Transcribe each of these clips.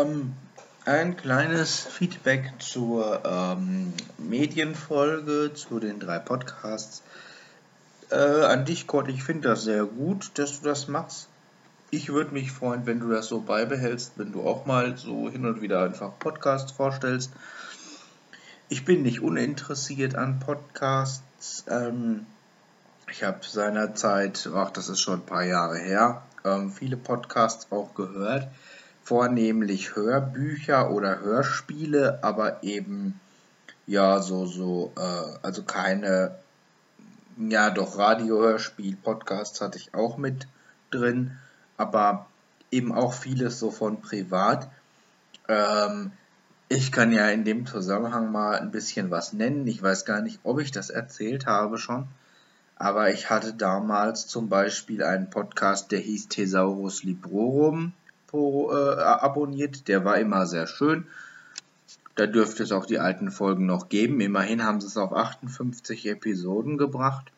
Ähm, ein kleines Feedback zur ähm, Medienfolge, zu den drei Podcasts. Äh, an dich, Gott, ich finde das sehr gut, dass du das machst. Ich würde mich freuen, wenn du das so beibehältst, wenn du auch mal so hin und wieder einfach Podcasts vorstellst. Ich bin nicht uninteressiert an Podcasts. Ähm, ich habe seinerzeit, ach, das ist schon ein paar Jahre her, ähm, viele Podcasts auch gehört. Vornehmlich Hörbücher oder Hörspiele, aber eben ja so so äh, also keine ja doch Radiohörspiel Podcasts hatte ich auch mit drin, aber eben auch vieles so von privat. Ähm, ich kann ja in dem Zusammenhang mal ein bisschen was nennen. Ich weiß gar nicht, ob ich das erzählt habe schon. Aber ich hatte damals zum Beispiel einen Podcast, der hieß Thesaurus Librorum pro, äh, abonniert. Der war immer sehr schön. Da dürfte es auch die alten Folgen noch geben. Immerhin haben sie es auf 58 Episoden gebracht.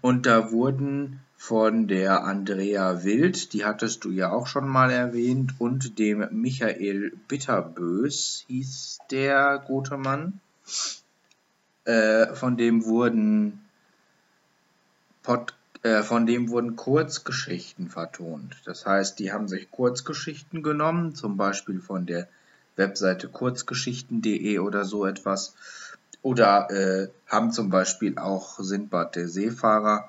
Und da wurden von der Andrea Wild, die hattest du ja auch schon mal erwähnt, und dem Michael Bitterbös hieß der gute Mann. Äh, von dem wurden Pod, äh, von dem wurden Kurzgeschichten vertont. Das heißt, die haben sich Kurzgeschichten genommen, zum Beispiel von der Webseite kurzgeschichten.de oder so etwas. Oder äh, haben zum Beispiel auch Sindbad der Seefahrer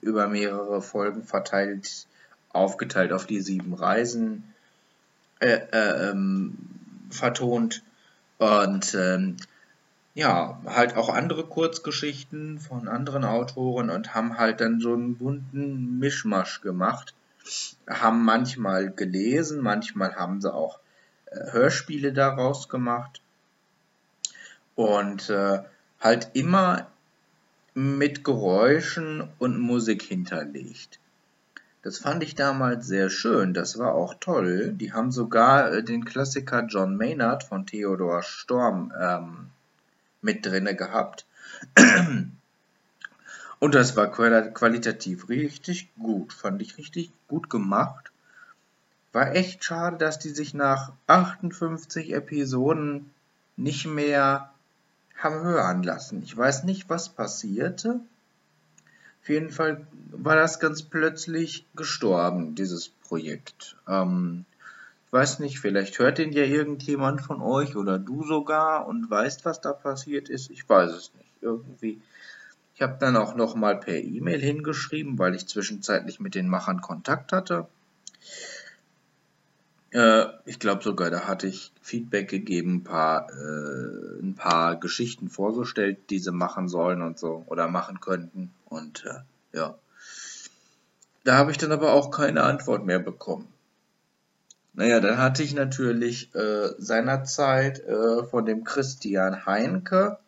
über mehrere Folgen verteilt, aufgeteilt auf die sieben Reisen äh, äh ähm, vertont. Und ähm, ja, halt auch andere Kurzgeschichten von anderen Autoren und haben halt dann so einen bunten Mischmasch gemacht. Haben manchmal gelesen, manchmal haben sie auch äh, Hörspiele daraus gemacht. Und äh, halt immer mit Geräuschen und Musik hinterlegt. Das fand ich damals sehr schön, das war auch toll. Die haben sogar äh, den Klassiker John Maynard von Theodor Storm ähm, mit drinne gehabt. Und das war qualitativ richtig gut, fand ich richtig gut gemacht. War echt schade, dass die sich nach 58 Episoden nicht mehr haben hören lassen. Ich weiß nicht, was passierte. Auf jeden Fall war das ganz plötzlich gestorben, dieses Projekt. Ähm, weiß nicht, vielleicht hört den ja irgendjemand von euch oder du sogar und weißt, was da passiert ist. Ich weiß es nicht. Irgendwie. Ich habe dann auch nochmal per E-Mail hingeschrieben, weil ich zwischenzeitlich mit den Machern Kontakt hatte. Äh, ich glaube sogar, da hatte ich Feedback gegeben, ein paar, äh, ein paar Geschichten vorgestellt, die sie machen sollen und so oder machen könnten. Und äh, ja. Da habe ich dann aber auch keine Antwort mehr bekommen. Naja, dann hatte ich natürlich äh, seinerzeit äh, von dem Christian Heinke,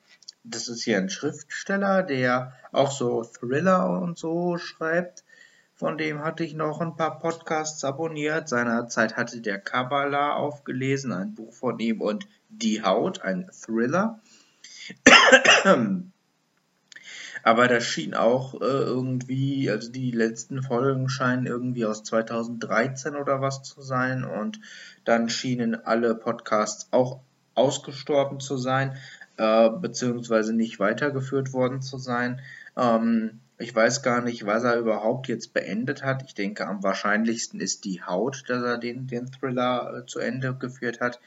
das ist hier ein Schriftsteller, der auch so Thriller und so schreibt. Von dem hatte ich noch ein paar Podcasts abonniert. Seinerzeit hatte der Kabbalah aufgelesen, ein Buch von ihm und Die Haut, ein Thriller. Aber das schien auch äh, irgendwie, also die letzten Folgen scheinen irgendwie aus 2013 oder was zu sein und dann schienen alle Podcasts auch ausgestorben zu sein, äh, beziehungsweise nicht weitergeführt worden zu sein. Ähm, ich weiß gar nicht, was er überhaupt jetzt beendet hat. Ich denke, am wahrscheinlichsten ist die Haut, dass er den, den Thriller äh, zu Ende geführt hat.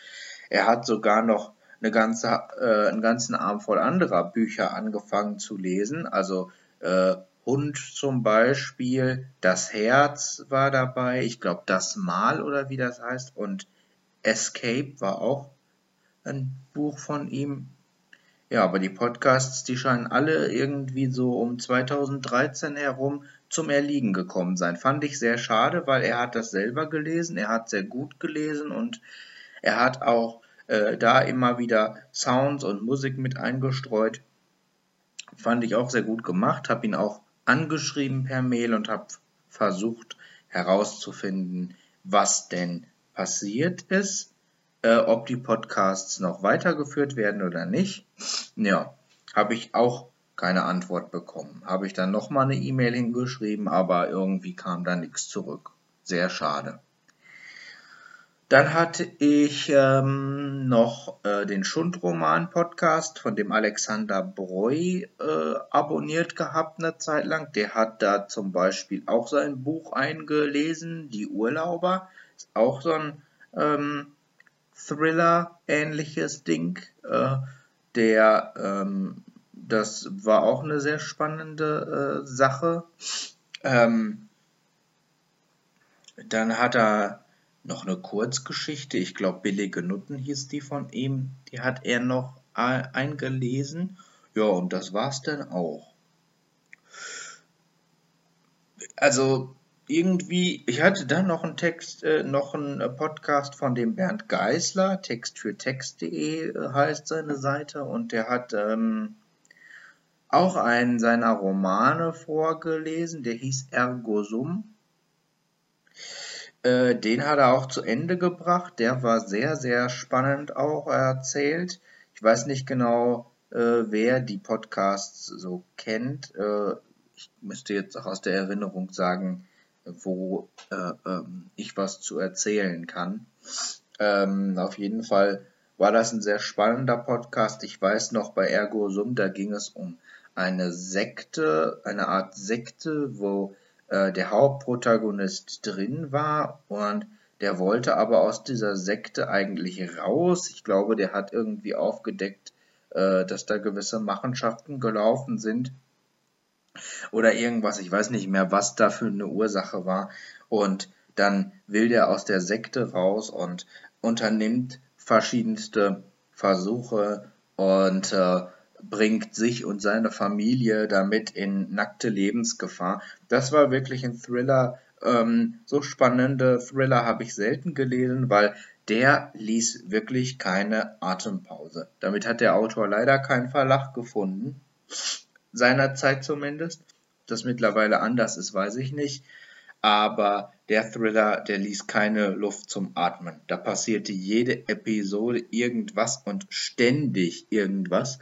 Er hat sogar noch eine ganze, äh, einen ganzen Arm voll anderer Bücher angefangen zu lesen. Also äh, Hund zum Beispiel, Das Herz war dabei, ich glaube Das Mal oder wie das heißt und Escape war auch ein Buch von ihm. Ja, aber die Podcasts, die scheinen alle irgendwie so um 2013 herum zum Erliegen gekommen sein. Fand ich sehr schade, weil er hat das selber gelesen, er hat sehr gut gelesen und er hat auch äh, da immer wieder Sounds und Musik mit eingestreut. Fand ich auch sehr gut gemacht, habe ihn auch angeschrieben per Mail und habe versucht herauszufinden, was denn passiert ist, äh, ob die Podcasts noch weitergeführt werden oder nicht. Ja, habe ich auch keine Antwort bekommen. Habe ich dann nochmal eine E-Mail hingeschrieben, aber irgendwie kam da nichts zurück. Sehr schade. Dann hatte ich ähm, noch äh, den Schundroman-Podcast von dem Alexander Breu äh, abonniert gehabt eine Zeit lang. Der hat da zum Beispiel auch sein Buch eingelesen, Die Urlauber. Ist auch so ein ähm, Thriller-ähnliches Ding. Äh, der, ähm, das war auch eine sehr spannende äh, Sache. Ähm, dann hat er noch eine Kurzgeschichte, ich glaube Billige Nutten hieß die von ihm, die hat er noch eingelesen. Ja, und das war's dann auch. Also irgendwie, ich hatte dann noch einen Text, äh, noch einen Podcast von dem Bernd Geisler, Text für Text.de äh, heißt seine Seite, und der hat ähm, auch einen seiner Romane vorgelesen, der hieß Ergo Sum. Äh, den hat er auch zu Ende gebracht. Der war sehr, sehr spannend auch erzählt. Ich weiß nicht genau, äh, wer die Podcasts so kennt. Äh, ich müsste jetzt auch aus der Erinnerung sagen, wo äh, ähm, ich was zu erzählen kann. Ähm, auf jeden Fall war das ein sehr spannender Podcast. Ich weiß noch, bei Ergo Sum, da ging es um eine Sekte, eine Art Sekte, wo äh, der Hauptprotagonist drin war und der wollte aber aus dieser Sekte eigentlich raus. Ich glaube, der hat irgendwie aufgedeckt, äh, dass da gewisse Machenschaften gelaufen sind oder irgendwas. Ich weiß nicht mehr, was da für eine Ursache war. Und dann will der aus der Sekte raus und unternimmt verschiedenste Versuche und äh, bringt sich und seine Familie damit in nackte Lebensgefahr. Das war wirklich ein Thriller. Ähm, so spannende Thriller habe ich selten gelesen, weil der ließ wirklich keine Atempause. Damit hat der Autor leider keinen Verlag gefunden. Seinerzeit zumindest. Ob das mittlerweile anders ist, weiß ich nicht. Aber der Thriller, der ließ keine Luft zum Atmen. Da passierte jede Episode irgendwas und ständig irgendwas.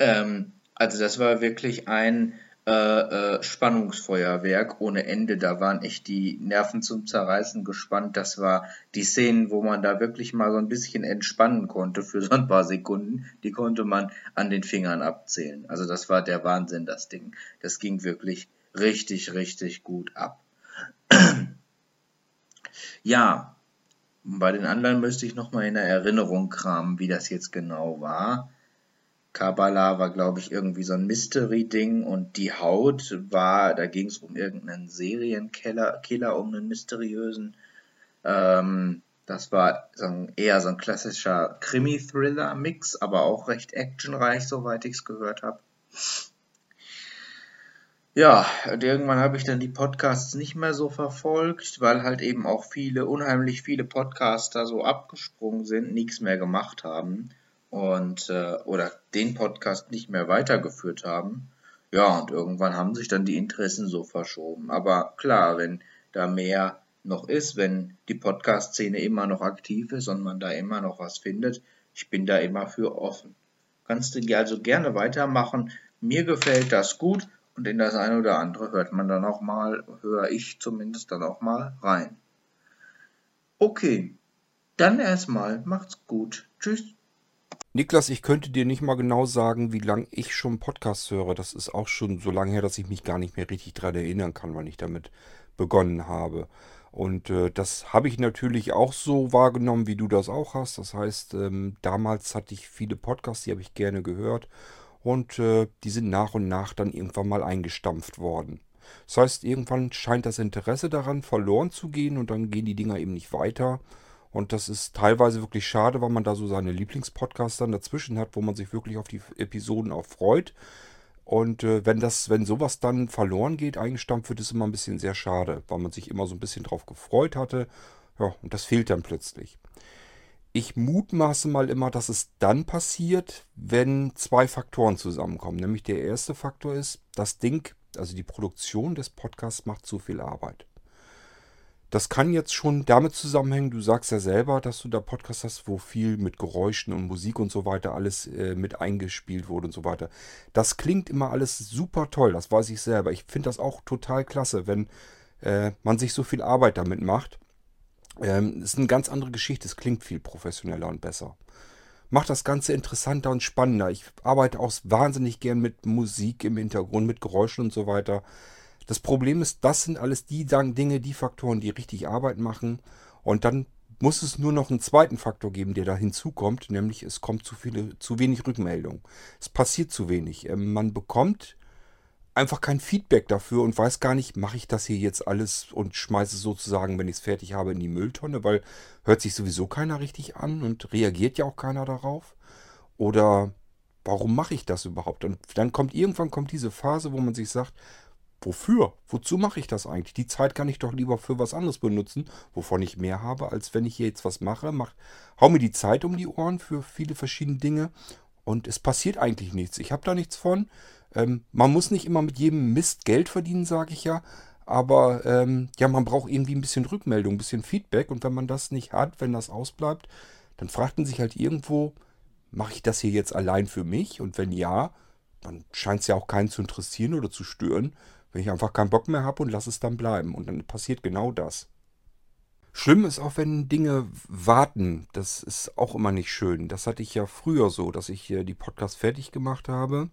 Ähm, also das war wirklich ein äh, äh, Spannungsfeuerwerk ohne Ende. Da waren echt die Nerven zum Zerreißen gespannt. Das war die Szenen, wo man da wirklich mal so ein bisschen entspannen konnte für so ein paar Sekunden. Die konnte man an den Fingern abzählen. Also das war der Wahnsinn, das Ding. Das ging wirklich richtig, richtig gut ab. ja, bei den anderen müsste ich nochmal in der Erinnerung kramen, wie das jetzt genau war. Kabbalah war, glaube ich, irgendwie so ein Mystery-Ding und die Haut war, da ging es um irgendeinen Serienkiller, Killer, um einen mysteriösen. Ähm, das war so ein, eher so ein klassischer Krimi-Thriller-Mix, aber auch recht actionreich, soweit ich es gehört habe. Ja, und irgendwann habe ich dann die Podcasts nicht mehr so verfolgt, weil halt eben auch viele, unheimlich viele Podcaster so abgesprungen sind, nichts mehr gemacht haben und äh, oder den Podcast nicht mehr weitergeführt haben. Ja, und irgendwann haben sich dann die Interessen so verschoben. Aber klar, wenn da mehr noch ist, wenn die Podcast-Szene immer noch aktiv ist und man da immer noch was findet, ich bin da immer für offen. Kannst du also gerne weitermachen. Mir gefällt das gut und in das eine oder andere hört man dann auch mal, höre ich zumindest dann auch mal rein. Okay, dann erstmal macht's gut. Tschüss. Niklas, ich könnte dir nicht mal genau sagen, wie lange ich schon Podcasts höre. Das ist auch schon so lange her, dass ich mich gar nicht mehr richtig daran erinnern kann, wann ich damit begonnen habe. Und äh, das habe ich natürlich auch so wahrgenommen, wie du das auch hast. Das heißt, ähm, damals hatte ich viele Podcasts, die habe ich gerne gehört. Und äh, die sind nach und nach dann irgendwann mal eingestampft worden. Das heißt, irgendwann scheint das Interesse daran verloren zu gehen und dann gehen die Dinger eben nicht weiter. Und das ist teilweise wirklich schade, weil man da so seine Lieblingspodcasts dann dazwischen hat, wo man sich wirklich auf die Episoden auch freut. Und äh, wenn das, wenn sowas dann verloren geht, eingestampft wird, ist immer ein bisschen sehr schade, weil man sich immer so ein bisschen drauf gefreut hatte. Ja, und das fehlt dann plötzlich. Ich mutmaße mal immer, dass es dann passiert, wenn zwei Faktoren zusammenkommen. Nämlich der erste Faktor ist, das Ding, also die Produktion des Podcasts macht zu viel Arbeit. Das kann jetzt schon damit zusammenhängen, du sagst ja selber, dass du da Podcasts hast, wo viel mit Geräuschen und Musik und so weiter alles äh, mit eingespielt wurde und so weiter. Das klingt immer alles super toll, das weiß ich selber. Ich finde das auch total klasse, wenn äh, man sich so viel Arbeit damit macht. Ähm, ist eine ganz andere Geschichte, es klingt viel professioneller und besser. Macht das Ganze interessanter und spannender. Ich arbeite auch wahnsinnig gern mit Musik im Hintergrund, mit Geräuschen und so weiter. Das Problem ist, das sind alles die Dinge, die Faktoren, die richtig Arbeit machen. Und dann muss es nur noch einen zweiten Faktor geben, der da hinzukommt, nämlich es kommt zu, viele, zu wenig Rückmeldung. Es passiert zu wenig. Ähm, man bekommt einfach kein Feedback dafür und weiß gar nicht, mache ich das hier jetzt alles und schmeiße es sozusagen, wenn ich es fertig habe, in die Mülltonne, weil hört sich sowieso keiner richtig an und reagiert ja auch keiner darauf. Oder warum mache ich das überhaupt? Und dann kommt irgendwann kommt diese Phase, wo man sich sagt, Wofür? Wozu mache ich das eigentlich? Die Zeit kann ich doch lieber für was anderes benutzen, wovon ich mehr habe, als wenn ich hier jetzt was mache. Mach, hau mir die Zeit um die Ohren für viele verschiedene Dinge und es passiert eigentlich nichts. Ich habe da nichts von. Ähm, man muss nicht immer mit jedem Mist Geld verdienen, sage ich ja. Aber ähm, ja, man braucht irgendwie ein bisschen Rückmeldung, ein bisschen Feedback. Und wenn man das nicht hat, wenn das ausbleibt, dann fragt man sich halt irgendwo, mache ich das hier jetzt allein für mich? Und wenn ja, dann scheint es ja auch keinen zu interessieren oder zu stören. Wenn ich einfach keinen Bock mehr habe und lasse es dann bleiben. Und dann passiert genau das. Schlimm ist auch, wenn Dinge warten. Das ist auch immer nicht schön. Das hatte ich ja früher so, dass ich die Podcasts fertig gemacht habe.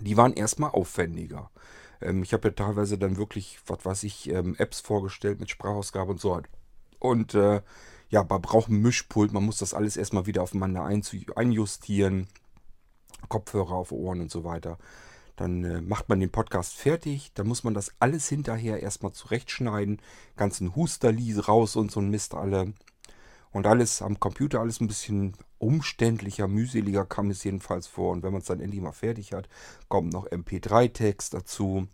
Die waren erstmal aufwendiger. Ähm, ich habe ja teilweise dann wirklich, was weiß ich, ähm, Apps vorgestellt mit Sprachausgabe und so. Und äh, ja, man braucht ein Mischpult. Man muss das alles erstmal wieder aufeinander einjustieren. Kopfhörer auf Ohren und so weiter. Dann äh, macht man den Podcast fertig. Dann muss man das alles hinterher erstmal zurechtschneiden. Ganzen Husterli raus und so ein Mist alle. Und alles am Computer, alles ein bisschen umständlicher, mühseliger kam es jedenfalls vor. Und wenn man es dann endlich mal fertig hat, kommt noch MP3-Text dazu.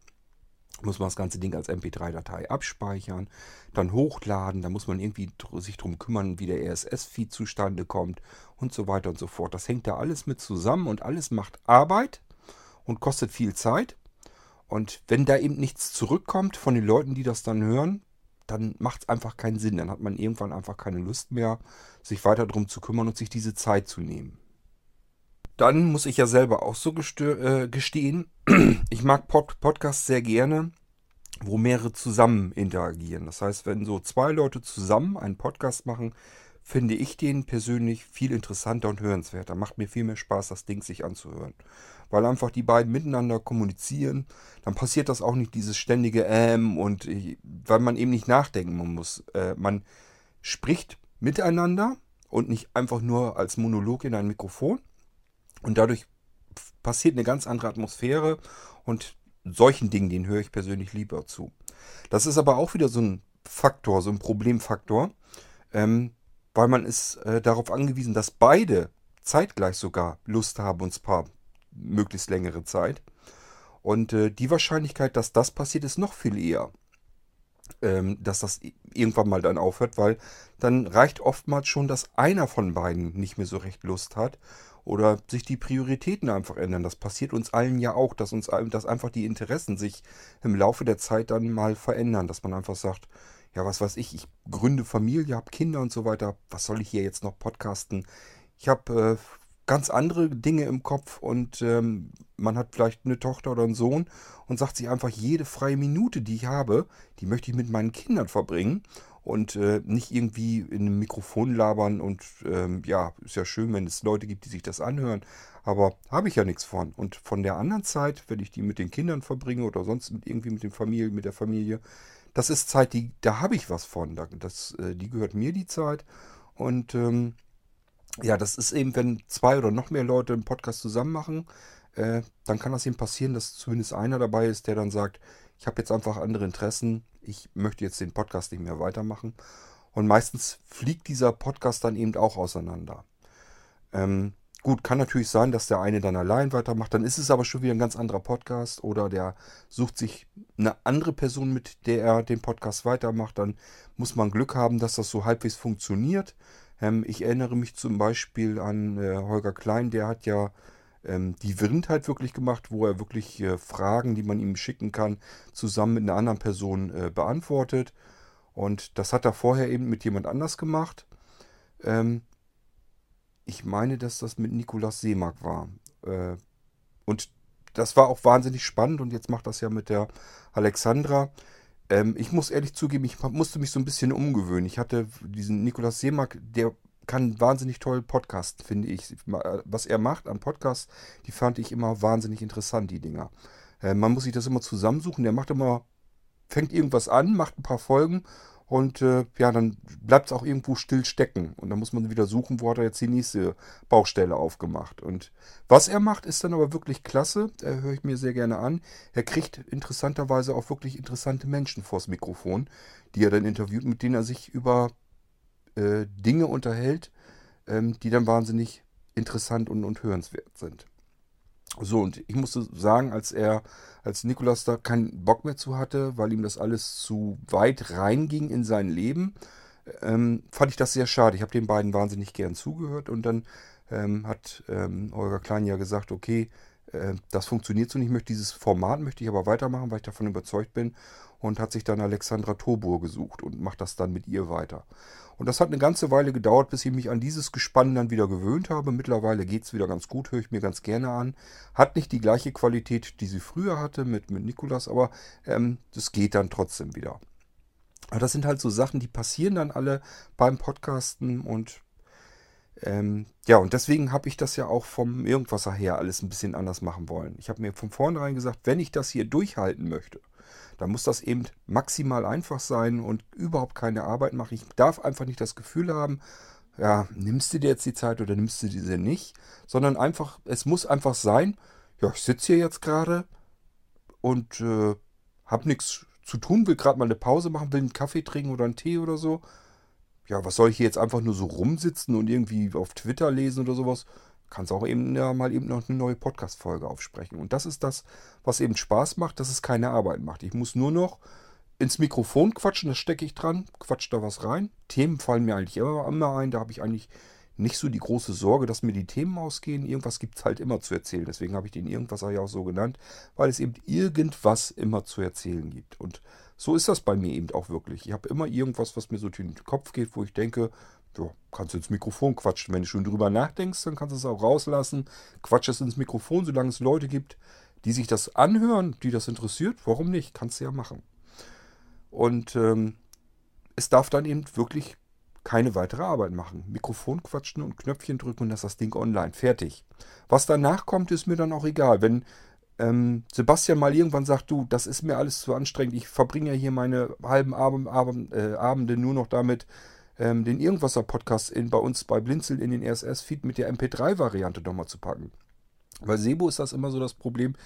Muss man das ganze Ding als MP3-Datei abspeichern, dann hochladen. Da muss man irgendwie sich darum kümmern, wie der RSS-Feed zustande kommt und so weiter und so fort. Das hängt da alles mit zusammen und alles macht Arbeit und kostet viel Zeit. Und wenn da eben nichts zurückkommt von den Leuten, die das dann hören, dann macht es einfach keinen Sinn. Dann hat man irgendwann einfach keine Lust mehr, sich weiter darum zu kümmern und sich diese Zeit zu nehmen. Dann muss ich ja selber auch so äh, gestehen, ich mag Pod Podcasts sehr gerne, wo mehrere zusammen interagieren. Das heißt, wenn so zwei Leute zusammen einen Podcast machen, finde ich den persönlich viel interessanter und hörenswerter. Macht mir viel mehr Spaß, das Ding sich anzuhören. Weil einfach die beiden miteinander kommunizieren, dann passiert das auch nicht dieses ständige Ähm und weil man eben nicht nachdenken muss. Äh, man spricht miteinander und nicht einfach nur als Monolog in ein Mikrofon. Und dadurch passiert eine ganz andere Atmosphäre und solchen Dingen, den höre ich persönlich lieber zu. Das ist aber auch wieder so ein Faktor, so ein Problemfaktor. Ähm, weil man ist äh, darauf angewiesen, dass beide zeitgleich sogar Lust haben, und zwar möglichst längere Zeit. Und äh, die Wahrscheinlichkeit, dass das passiert, ist noch viel eher. Ähm, dass das irgendwann mal dann aufhört, weil dann reicht oftmals schon, dass einer von beiden nicht mehr so recht Lust hat oder sich die Prioritäten einfach ändern. Das passiert uns allen ja auch, dass uns dass einfach die Interessen sich im Laufe der Zeit dann mal verändern, dass man einfach sagt, ja, was weiß ich, ich gründe Familie, habe Kinder und so weiter. Was soll ich hier jetzt noch podcasten? Ich habe äh, ganz andere Dinge im Kopf und ähm, man hat vielleicht eine Tochter oder einen Sohn und sagt sich einfach, jede freie Minute, die ich habe, die möchte ich mit meinen Kindern verbringen und äh, nicht irgendwie in einem Mikrofon labern und ähm, ja, ist ja schön, wenn es Leute gibt, die sich das anhören, aber habe ich ja nichts von. Und von der anderen Zeit, wenn ich die mit den Kindern verbringe oder sonst irgendwie mit, den Familie, mit der Familie, das ist Zeit, die, da habe ich was von. Das, äh, die gehört mir die Zeit. Und ähm, ja, das ist eben, wenn zwei oder noch mehr Leute einen Podcast zusammen machen, äh, dann kann das eben passieren, dass zumindest einer dabei ist, der dann sagt, ich habe jetzt einfach andere Interessen, ich möchte jetzt den Podcast nicht mehr weitermachen. Und meistens fliegt dieser Podcast dann eben auch auseinander. Ähm, Gut, kann natürlich sein, dass der eine dann allein weitermacht. Dann ist es aber schon wieder ein ganz anderer Podcast. Oder der sucht sich eine andere Person, mit der er den Podcast weitermacht. Dann muss man Glück haben, dass das so halbwegs funktioniert. Ähm, ich erinnere mich zum Beispiel an äh, Holger Klein, der hat ja ähm, die Wirrendheit wirklich gemacht, wo er wirklich äh, Fragen, die man ihm schicken kann, zusammen mit einer anderen Person äh, beantwortet. Und das hat er vorher eben mit jemand anders gemacht. Ähm, ich meine, dass das mit Nikolaus Seemark war. Und das war auch wahnsinnig spannend und jetzt macht das ja mit der Alexandra. Ähm, ich muss ehrlich zugeben, ich musste mich so ein bisschen umgewöhnen. Ich hatte diesen Nikolaus Seemark, der kann wahnsinnig toll podcasten, finde ich. Was er macht an Podcasts, die fand ich immer wahnsinnig interessant, die Dinger. Äh, man muss sich das immer zusammensuchen. Der macht immer, fängt irgendwas an, macht ein paar Folgen und äh, ja, dann bleibt es auch irgendwo still stecken. Und dann muss man wieder suchen, wo hat er jetzt die nächste Baustelle aufgemacht. Und was er macht, ist dann aber wirklich klasse. Da höre ich mir sehr gerne an. Er kriegt interessanterweise auch wirklich interessante Menschen vors Mikrofon, die er dann interviewt, mit denen er sich über äh, Dinge unterhält, ähm, die dann wahnsinnig interessant und, und hörenswert sind. So, und ich musste sagen, als er, als Nikolas da keinen Bock mehr zu hatte, weil ihm das alles zu weit reinging in sein Leben, ähm, fand ich das sehr schade. Ich habe den beiden wahnsinnig gern zugehört und dann ähm, hat ähm, Holger Klein ja gesagt, okay, äh, das funktioniert so nicht, ich möchte dieses Format, möchte ich aber weitermachen, weil ich davon überzeugt bin und hat sich dann Alexandra Tobur gesucht und macht das dann mit ihr weiter. Und das hat eine ganze Weile gedauert, bis ich mich an dieses Gespann dann wieder gewöhnt habe. Mittlerweile geht es wieder ganz gut, höre ich mir ganz gerne an. Hat nicht die gleiche Qualität, die sie früher hatte mit, mit Nikolas, aber ähm, das geht dann trotzdem wieder. Aber das sind halt so Sachen, die passieren dann alle beim Podcasten und ähm, ja, und deswegen habe ich das ja auch vom Irgendwasser her alles ein bisschen anders machen wollen. Ich habe mir von vornherein gesagt, wenn ich das hier durchhalten möchte, da muss das eben maximal einfach sein und überhaupt keine Arbeit machen. Ich darf einfach nicht das Gefühl haben, ja, nimmst du dir jetzt die Zeit oder nimmst du diese nicht, sondern einfach, es muss einfach sein, ja, ich sitze hier jetzt gerade und äh, habe nichts zu tun, will gerade mal eine Pause machen, will einen Kaffee trinken oder einen Tee oder so. Ja, was soll ich hier jetzt einfach nur so rumsitzen und irgendwie auf Twitter lesen oder sowas? Kannst auch eben ja, mal eben noch eine neue Podcast-Folge aufsprechen. Und das ist das, was eben Spaß macht, dass es keine Arbeit macht. Ich muss nur noch ins Mikrofon quatschen, das stecke ich dran, quatsch da was rein. Themen fallen mir eigentlich immer, immer ein, da habe ich eigentlich nicht so die große Sorge, dass mir die Themen ausgehen. Irgendwas gibt es halt immer zu erzählen. Deswegen habe ich den irgendwas ja auch so genannt, weil es eben irgendwas immer zu erzählen gibt. Und so ist das bei mir eben auch wirklich. Ich habe immer irgendwas, was mir so durch den Kopf geht, wo ich denke, ja, kannst du ins Mikrofon quatschen. Wenn du schon drüber nachdenkst, dann kannst du es auch rauslassen. Quatsch es ins Mikrofon, solange es Leute gibt, die sich das anhören, die das interessiert. Warum nicht? Kannst du ja machen. Und ähm, es darf dann eben wirklich keine weitere Arbeit machen. Mikrofon quatschen und Knöpfchen drücken und das ist das Ding online. Fertig. Was danach kommt, ist mir dann auch egal. Wenn ähm, Sebastian mal irgendwann sagt, du, das ist mir alles zu anstrengend, ich verbringe ja hier meine halben Abend, Abend, äh, Abende nur noch damit, ähm, den Irgendwasser-Podcast bei uns bei Blinzeln in den RSS-Feed mit der MP3-Variante nochmal zu packen. Bei Sebo ist das immer so das Problem,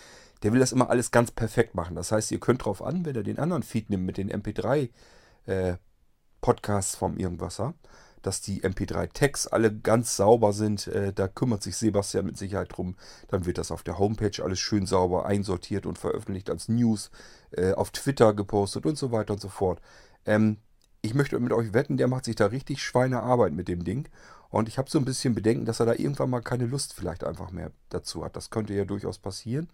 der will das immer alles ganz perfekt machen. Das heißt, ihr könnt drauf an, wenn er den anderen Feed nimmt mit den MP3-Podcasts äh, vom Irgendwasser, dass die MP3-Tags alle ganz sauber sind. Äh, da kümmert sich Sebastian mit Sicherheit drum. Dann wird das auf der Homepage alles schön sauber einsortiert und veröffentlicht als News, äh, auf Twitter gepostet und so weiter und so fort. Ähm, ich möchte mit euch wetten, der macht sich da richtig Schweinearbeit mit dem Ding. Und ich habe so ein bisschen Bedenken, dass er da irgendwann mal keine Lust vielleicht einfach mehr dazu hat. Das könnte ja durchaus passieren.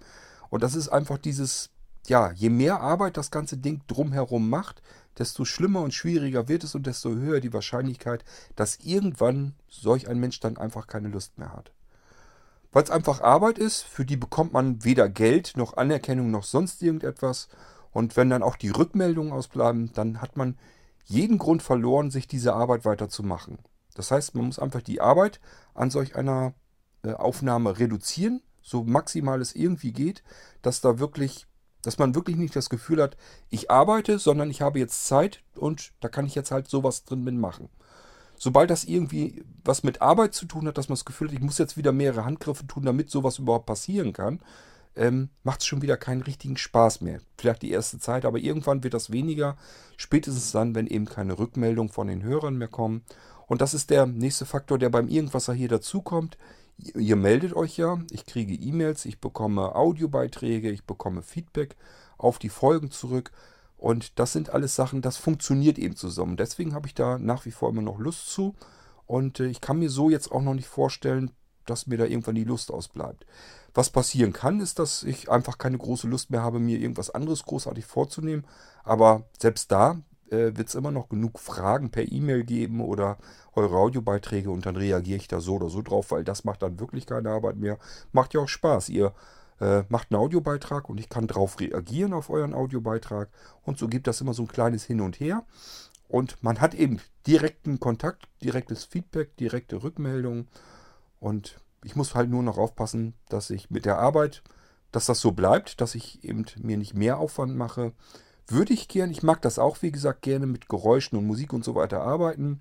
Und das ist einfach dieses, ja, je mehr Arbeit das ganze Ding drumherum macht, desto schlimmer und schwieriger wird es und desto höher die Wahrscheinlichkeit, dass irgendwann solch ein Mensch dann einfach keine Lust mehr hat. Weil es einfach Arbeit ist, für die bekommt man weder Geld noch Anerkennung noch sonst irgendetwas. Und wenn dann auch die Rückmeldungen ausbleiben, dann hat man jeden Grund verloren, sich diese Arbeit weiterzumachen. Das heißt, man muss einfach die Arbeit an solch einer äh, Aufnahme reduzieren, so maximal es irgendwie geht, dass da wirklich, dass man wirklich nicht das Gefühl hat, ich arbeite, sondern ich habe jetzt Zeit und da kann ich jetzt halt sowas drin mitmachen. Sobald das irgendwie was mit Arbeit zu tun hat, dass man das Gefühl hat, ich muss jetzt wieder mehrere Handgriffe tun, damit sowas überhaupt passieren kann, ähm, macht es schon wieder keinen richtigen Spaß mehr. Vielleicht die erste Zeit, aber irgendwann wird das weniger. Spätestens dann, wenn eben keine Rückmeldung von den Hörern mehr kommen. Und das ist der nächste Faktor, der beim Irgendwasser hier dazukommt. Ihr, ihr meldet euch ja, ich kriege E-Mails, ich bekomme Audiobeiträge, ich bekomme Feedback auf die Folgen zurück. Und das sind alles Sachen, das funktioniert eben zusammen. Deswegen habe ich da nach wie vor immer noch Lust zu. Und äh, ich kann mir so jetzt auch noch nicht vorstellen, dass mir da irgendwann die Lust ausbleibt. Was passieren kann, ist, dass ich einfach keine große Lust mehr habe, mir irgendwas anderes großartig vorzunehmen. Aber selbst da äh, wird es immer noch genug Fragen per E-Mail geben oder eure Audiobeiträge und dann reagiere ich da so oder so drauf, weil das macht dann wirklich keine Arbeit mehr. Macht ja auch Spaß. Ihr äh, macht einen Audiobeitrag und ich kann darauf reagieren auf euren Audiobeitrag und so gibt das immer so ein kleines Hin und Her. Und man hat eben direkten Kontakt, direktes Feedback, direkte Rückmeldungen. Und ich muss halt nur noch aufpassen, dass ich mit der Arbeit, dass das so bleibt, dass ich eben mir nicht mehr Aufwand mache. Würde ich gern, ich mag das auch, wie gesagt, gerne mit Geräuschen und Musik und so weiter arbeiten.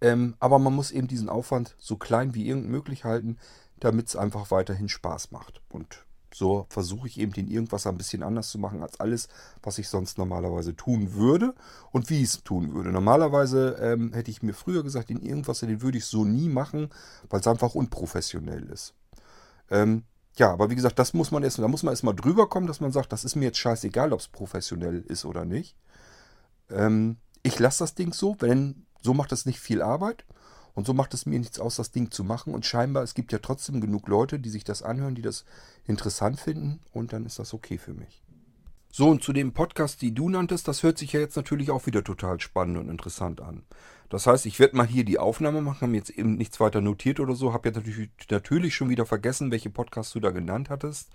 Ähm, aber man muss eben diesen Aufwand so klein wie irgend möglich halten, damit es einfach weiterhin Spaß macht. Und so versuche ich eben den Irgendwas ein bisschen anders zu machen als alles, was ich sonst normalerweise tun würde und wie ich es tun würde. Normalerweise ähm, hätte ich mir früher gesagt, den Irgendwas, den würde ich so nie machen, weil es einfach unprofessionell ist. Ähm, ja, aber wie gesagt, das muss man erst, da muss man erstmal drüber kommen, dass man sagt, das ist mir jetzt scheißegal, ob es professionell ist oder nicht. Ähm, ich lasse das Ding so, wenn so macht es nicht viel Arbeit. Und so macht es mir nichts aus, das Ding zu machen. Und scheinbar, es gibt ja trotzdem genug Leute, die sich das anhören, die das interessant finden. Und dann ist das okay für mich. So, und zu dem Podcast, die du nanntest, das hört sich ja jetzt natürlich auch wieder total spannend und interessant an. Das heißt, ich werde mal hier die Aufnahme machen, habe jetzt eben nichts weiter notiert oder so, habe jetzt natürlich, natürlich schon wieder vergessen, welche Podcasts du da genannt hattest.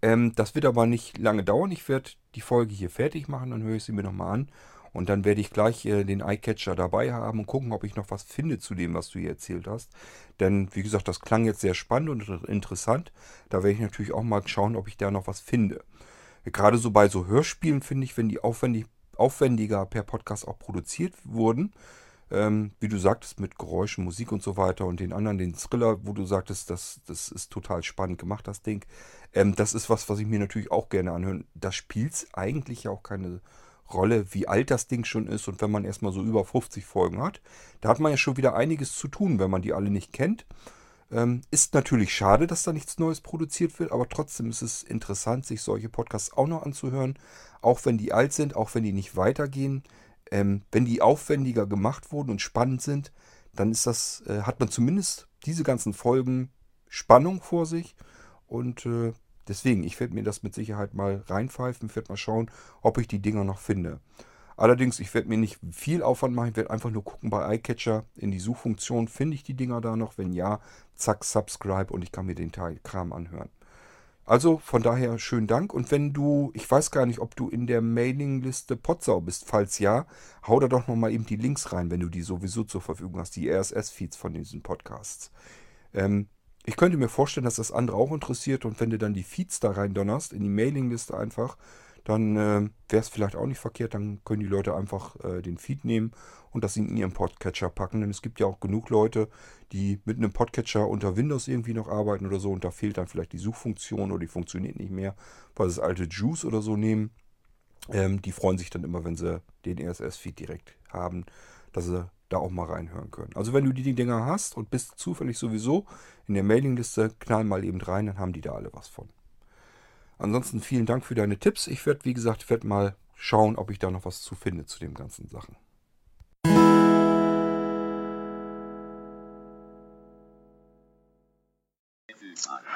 Ähm, das wird aber nicht lange dauern. Ich werde die Folge hier fertig machen, dann höre ich sie mir nochmal an und dann werde ich gleich äh, den Eyecatcher dabei haben und gucken, ob ich noch was finde zu dem, was du hier erzählt hast. Denn, wie gesagt, das klang jetzt sehr spannend und interessant. Da werde ich natürlich auch mal schauen, ob ich da noch was finde. Gerade so bei so Hörspielen finde ich, wenn die aufwendig, aufwendiger per Podcast auch produziert wurden, ähm, wie du sagtest, mit Geräuschen, Musik und so weiter und den anderen, den Thriller, wo du sagtest, das, das ist total spannend gemacht, das Ding. Ähm, das ist was, was ich mir natürlich auch gerne anhöre. Da spielt es eigentlich ja auch keine Rolle, wie alt das Ding schon ist und wenn man erstmal so über 50 Folgen hat, da hat man ja schon wieder einiges zu tun, wenn man die alle nicht kennt. Ähm, ist natürlich schade, dass da nichts Neues produziert wird, aber trotzdem ist es interessant, sich solche Podcasts auch noch anzuhören, auch wenn die alt sind, auch wenn die nicht weitergehen. Ähm, wenn die aufwendiger gemacht wurden und spannend sind, dann ist das, äh, hat man zumindest diese ganzen Folgen Spannung vor sich und äh, Deswegen, ich werde mir das mit Sicherheit mal reinpfeifen, ich werde mal schauen, ob ich die Dinger noch finde. Allerdings, ich werde mir nicht viel Aufwand machen, ich werde einfach nur gucken bei iCatcher in die Suchfunktion, finde ich die Dinger da noch? Wenn ja, zack, subscribe und ich kann mir den Teil Kram anhören. Also von daher schönen Dank. Und wenn du, ich weiß gar nicht, ob du in der Mailingliste Potsau bist. Falls ja, hau da doch nochmal eben die Links rein, wenn du die sowieso zur Verfügung hast, die RSS-Feeds von diesen Podcasts. Ähm, ich könnte mir vorstellen, dass das andere auch interessiert und wenn du dann die Feeds da rein donnerst, in die Mailingliste einfach, dann äh, wäre es vielleicht auch nicht verkehrt, dann können die Leute einfach äh, den Feed nehmen und das in ihren Podcatcher packen. Denn es gibt ja auch genug Leute, die mit einem Podcatcher unter Windows irgendwie noch arbeiten oder so und da fehlt dann vielleicht die Suchfunktion oder die funktioniert nicht mehr, weil sie das alte Juice oder so nehmen. Ähm, die freuen sich dann immer, wenn sie den RSS-Feed direkt haben, dass sie da auch mal reinhören können. Also wenn du die Dinger hast und bist zufällig sowieso in der Mailingliste, knall mal eben rein, dann haben die da alle was von. Ansonsten vielen Dank für deine Tipps. Ich werde, wie gesagt, werde mal schauen, ob ich da noch was zu finde zu den ganzen Sachen.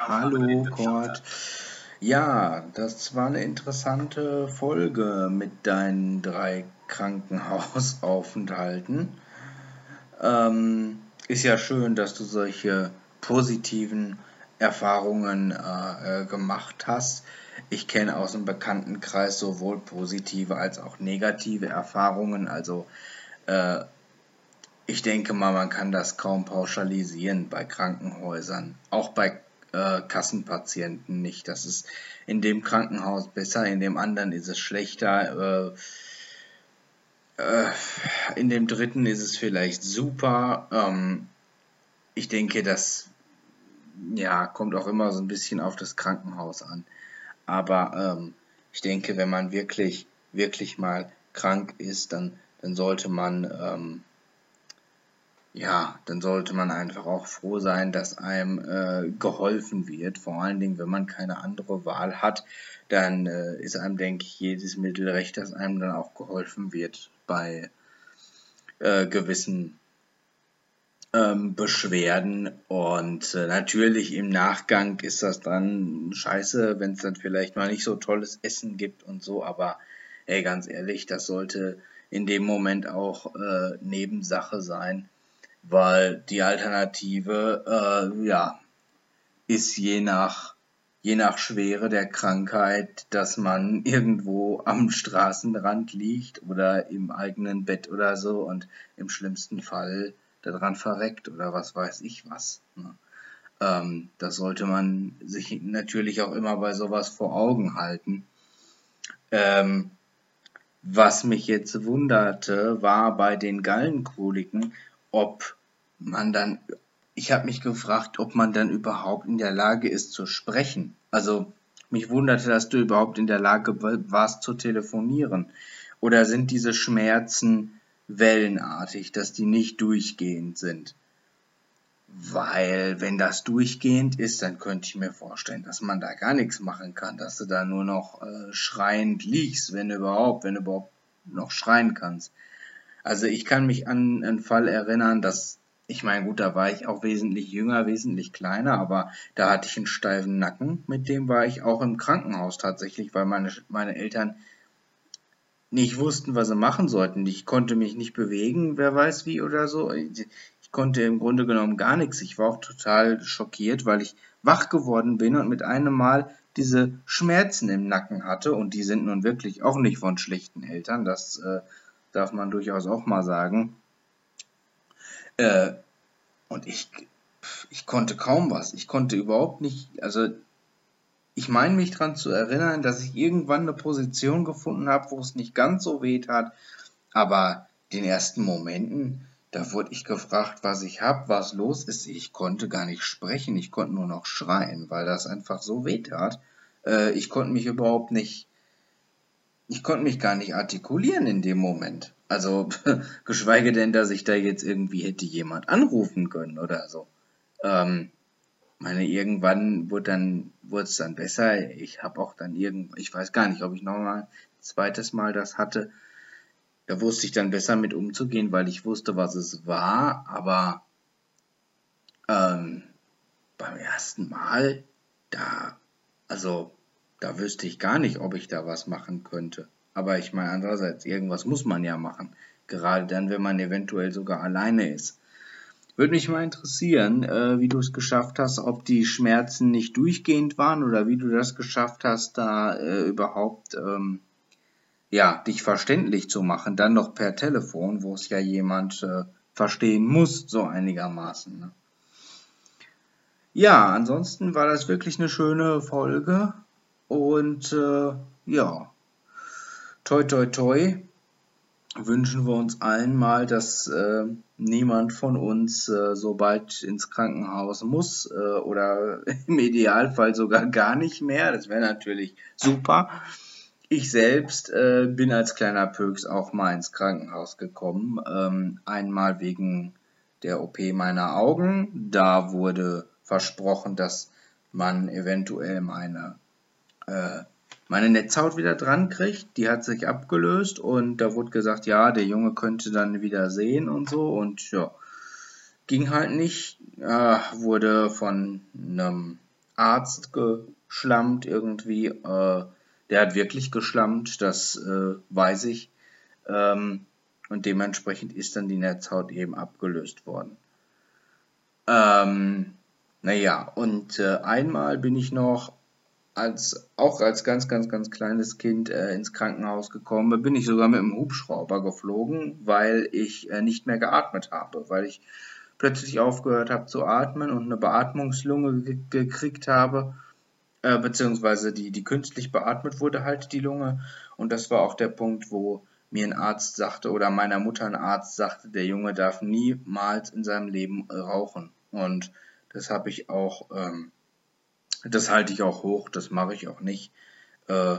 Hallo Gott. Ja, das war eine interessante Folge mit deinen drei Krankenhausaufenthalten. Ähm, ist ja schön, dass du solche positiven Erfahrungen äh, äh, gemacht hast. Ich kenne aus dem Bekanntenkreis sowohl positive als auch negative Erfahrungen. Also äh, ich denke mal, man kann das kaum pauschalisieren bei Krankenhäusern. Auch bei äh, Kassenpatienten nicht. Das ist in dem Krankenhaus besser, in dem anderen ist es schlechter. Äh, in dem dritten ist es vielleicht super. Ähm, ich denke, das ja, kommt auch immer so ein bisschen auf das Krankenhaus an. Aber ähm, ich denke, wenn man wirklich, wirklich mal krank ist, dann, dann sollte man, ähm, ja, dann sollte man einfach auch froh sein, dass einem äh, geholfen wird. Vor allen Dingen, wenn man keine andere Wahl hat, dann äh, ist einem, denke ich, jedes Mittel recht, dass einem dann auch geholfen wird bei äh, gewissen ähm, Beschwerden. Und äh, natürlich im Nachgang ist das dann scheiße, wenn es dann vielleicht mal nicht so tolles Essen gibt und so, aber ey, ganz ehrlich, das sollte in dem Moment auch äh, Nebensache sein, weil die Alternative, äh, ja, ist je nach, je nach Schwere der Krankheit, dass man irgendwo am Straßenrand liegt oder im eigenen Bett oder so und im schlimmsten Fall daran verreckt oder was weiß ich was. Ne? Ähm, das sollte man sich natürlich auch immer bei sowas vor Augen halten. Ähm, was mich jetzt wunderte, war bei den Gallenkoliken, ob man dann, ich habe mich gefragt, ob man dann überhaupt in der Lage ist zu sprechen. Also mich wunderte, dass du überhaupt in der Lage warst zu telefonieren. Oder sind diese Schmerzen wellenartig, dass die nicht durchgehend sind? Weil, wenn das durchgehend ist, dann könnte ich mir vorstellen, dass man da gar nichts machen kann, dass du da nur noch äh, schreiend liegst, wenn überhaupt, wenn du überhaupt noch schreien kannst. Also ich kann mich an einen Fall erinnern, dass, ich meine, gut, da war ich auch wesentlich jünger, wesentlich kleiner, aber da hatte ich einen steifen Nacken, mit dem war ich auch im Krankenhaus tatsächlich, weil meine, meine Eltern nicht wussten, was sie machen sollten. Ich konnte mich nicht bewegen, wer weiß wie oder so konnte im Grunde genommen gar nichts. Ich war auch total schockiert, weil ich wach geworden bin und mit einem Mal diese Schmerzen im Nacken hatte. Und die sind nun wirklich auch nicht von schlechten Eltern. Das äh, darf man durchaus auch mal sagen. Äh, und ich, ich konnte kaum was. Ich konnte überhaupt nicht, also ich meine mich daran zu erinnern, dass ich irgendwann eine Position gefunden habe, wo es nicht ganz so weh tat. Aber den ersten Momenten, da wurde ich gefragt, was ich hab, was los ist. Ich konnte gar nicht sprechen, ich konnte nur noch schreien, weil das einfach so weh tat. Äh, ich konnte mich überhaupt nicht, ich konnte mich gar nicht artikulieren in dem Moment. Also, geschweige denn, dass ich da jetzt irgendwie hätte jemand anrufen können oder so. Ähm, meine, irgendwann wurde dann, wurde es dann besser. Ich habe auch dann irgend, ich weiß gar nicht, ob ich nochmal ein zweites Mal das hatte da wusste ich dann besser mit umzugehen, weil ich wusste, was es war, aber ähm, beim ersten Mal, da, also, da wüsste ich gar nicht, ob ich da was machen könnte. Aber ich meine, andererseits, irgendwas muss man ja machen. Gerade dann, wenn man eventuell sogar alleine ist. Würde mich mal interessieren, äh, wie du es geschafft hast, ob die Schmerzen nicht durchgehend waren oder wie du das geschafft hast, da äh, überhaupt ähm, ja, dich verständlich zu machen, dann noch per Telefon, wo es ja jemand äh, verstehen muss, so einigermaßen. Ne? Ja, ansonsten war das wirklich eine schöne Folge und äh, ja, toi toi toi wünschen wir uns allen mal, dass äh, niemand von uns äh, so bald ins Krankenhaus muss äh, oder im Idealfall sogar gar nicht mehr. Das wäre natürlich super. Ich selbst äh, bin als kleiner Pöks auch mal ins Krankenhaus gekommen. Ähm, einmal wegen der OP meiner Augen. Da wurde versprochen, dass man eventuell meine, äh, meine Netzhaut wieder dran kriegt. Die hat sich abgelöst und da wurde gesagt, ja, der Junge könnte dann wieder sehen und so. Und ja, ging halt nicht. Äh, wurde von einem Arzt geschlammt irgendwie. Äh, der hat wirklich geschlammt, das äh, weiß ich. Ähm, und dementsprechend ist dann die Netzhaut eben abgelöst worden. Ähm, naja, und äh, einmal bin ich noch als auch als ganz, ganz, ganz kleines Kind äh, ins Krankenhaus gekommen, bin ich sogar mit dem Hubschrauber geflogen, weil ich äh, nicht mehr geatmet habe, weil ich plötzlich aufgehört habe zu atmen und eine Beatmungslunge gekriegt habe äh, beziehungsweise die, die künstlich beatmet wurde halt die Lunge. Und das war auch der Punkt, wo mir ein Arzt sagte oder meiner Mutter ein Arzt sagte, der Junge darf niemals in seinem Leben rauchen. Und das habe ich auch, ähm, das halte ich auch hoch, das mache ich auch nicht. Äh,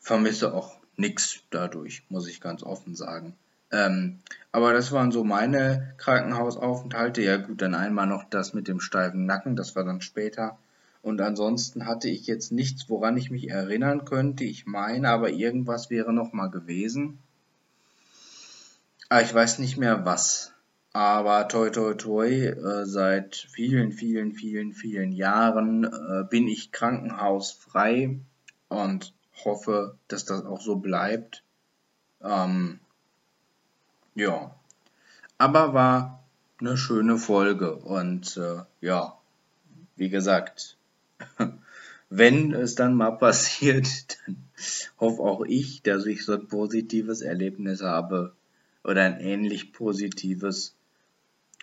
vermisse auch nichts dadurch, muss ich ganz offen sagen. Ähm, aber das waren so meine Krankenhausaufenthalte. Ja gut, dann einmal noch das mit dem steifen Nacken, das war dann später. Und ansonsten hatte ich jetzt nichts, woran ich mich erinnern könnte. Ich meine, aber irgendwas wäre noch mal gewesen. Ah, ich weiß nicht mehr was. Aber toi toi toi, äh, seit vielen, vielen, vielen, vielen Jahren äh, bin ich krankenhausfrei und hoffe, dass das auch so bleibt. Ähm, ja, aber war eine schöne Folge und äh, ja, wie gesagt, wenn es dann mal passiert, dann hoffe auch ich, dass ich so ein positives Erlebnis habe oder ein ähnlich positives,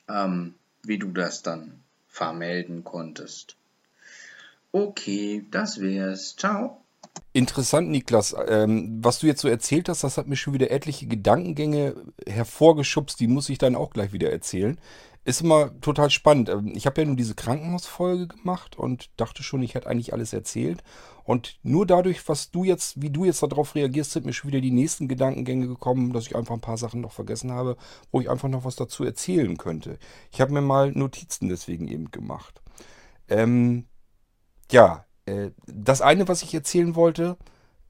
ähm, wie du das dann vermelden konntest. Okay, das wär's. Ciao. Interessant, Niklas. Ähm, was du jetzt so erzählt hast, das hat mir schon wieder etliche Gedankengänge hervorgeschubst. Die muss ich dann auch gleich wieder erzählen. Ist immer total spannend. Ähm, ich habe ja nur diese Krankenhausfolge gemacht und dachte schon, ich hätte eigentlich alles erzählt. Und nur dadurch, was du jetzt, wie du jetzt darauf reagierst, sind mir schon wieder die nächsten Gedankengänge gekommen, dass ich einfach ein paar Sachen noch vergessen habe, wo ich einfach noch was dazu erzählen könnte. Ich habe mir mal Notizen deswegen eben gemacht. Ähm, ja, das eine, was ich erzählen wollte,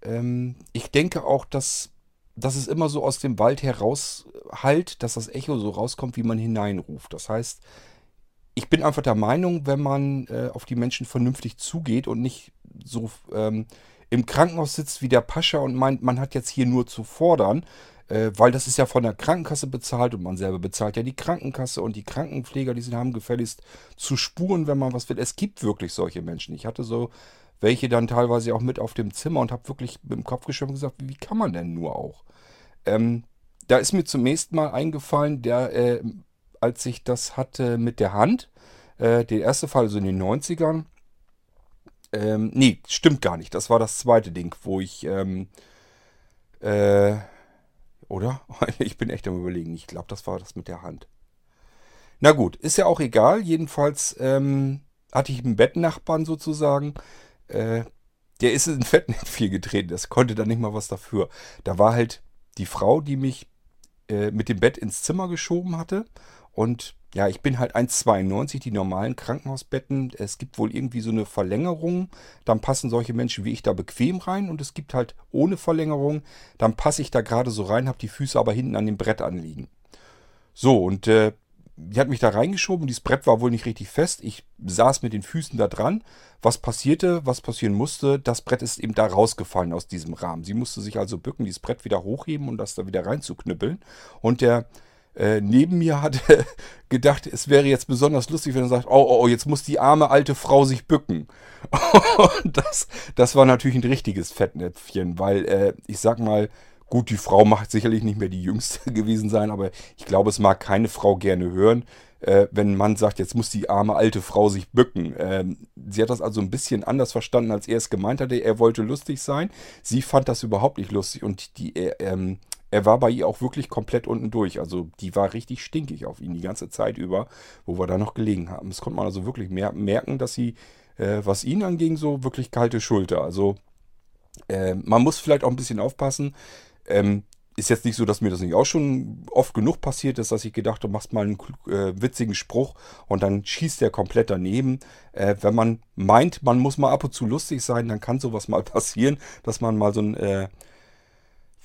ähm, ich denke auch, dass, dass es immer so aus dem Wald heraus halt, dass das Echo so rauskommt, wie man hineinruft. Das heißt, ich bin einfach der Meinung, wenn man äh, auf die Menschen vernünftig zugeht und nicht so ähm, im Krankenhaus sitzt wie der Pascha und meint, man hat jetzt hier nur zu fordern, äh, weil das ist ja von der Krankenkasse bezahlt und man selber bezahlt ja die Krankenkasse und die Krankenpfleger, die sind, haben gefälligst zu spuren, wenn man was will. Es gibt wirklich solche Menschen. Ich hatte so welche dann teilweise auch mit auf dem Zimmer und habe wirklich mit dem Kopf geschüttelt und gesagt, wie kann man denn nur auch? Ähm, da ist mir zunächst mal eingefallen, der, äh, als ich das hatte mit der Hand, äh, der erste Fall so in den 90ern, ähm, nee, stimmt gar nicht. Das war das zweite Ding, wo ich, ähm, äh, oder? Ich bin echt am überlegen. Ich glaube, das war das mit der Hand. Na gut, ist ja auch egal. Jedenfalls ähm, hatte ich einen Bettnachbarn sozusagen. Äh, der ist in Fettnäpfchen getreten. Das konnte dann nicht mal was dafür. Da war halt die Frau, die mich äh, mit dem Bett ins Zimmer geschoben hatte. Und ja, ich bin halt 1,92, die normalen Krankenhausbetten. Es gibt wohl irgendwie so eine Verlängerung. Dann passen solche Menschen wie ich da bequem rein. Und es gibt halt ohne Verlängerung. Dann passe ich da gerade so rein, habe die Füße aber hinten an dem Brett anliegen. So, und äh, die hat mich da reingeschoben. Dieses Brett war wohl nicht richtig fest. Ich saß mit den Füßen da dran. Was passierte, was passieren musste, das Brett ist eben da rausgefallen aus diesem Rahmen. Sie musste sich also bücken, dieses Brett wieder hochheben und das da wieder reinzuknüppeln. Und der äh, neben mir hatte gedacht, es wäre jetzt besonders lustig, wenn er sagt, oh, oh, oh, jetzt muss die arme alte Frau sich bücken. Und das, das war natürlich ein richtiges Fettnäpfchen, weil äh, ich sag mal, gut, die Frau macht sicherlich nicht mehr die jüngste gewesen sein, aber ich glaube, es mag keine Frau gerne hören, äh, wenn ein Mann sagt, jetzt muss die arme alte Frau sich bücken. Ähm, sie hat das also ein bisschen anders verstanden, als er es gemeint hatte. Er wollte lustig sein. Sie fand das überhaupt nicht lustig und die, äh, ähm, er war bei ihr auch wirklich komplett unten durch. Also die war richtig stinkig auf ihn die ganze Zeit über, wo wir da noch gelegen haben. Das konnte man also wirklich mer merken, dass sie, äh, was ihn anging, so wirklich kalte Schulter. Also äh, man muss vielleicht auch ein bisschen aufpassen. Ähm, ist jetzt nicht so, dass mir das nicht auch schon oft genug passiert ist, dass ich gedacht habe, machst mal einen äh, witzigen Spruch und dann schießt der komplett daneben. Äh, wenn man meint, man muss mal ab und zu lustig sein, dann kann sowas mal passieren, dass man mal so ein äh,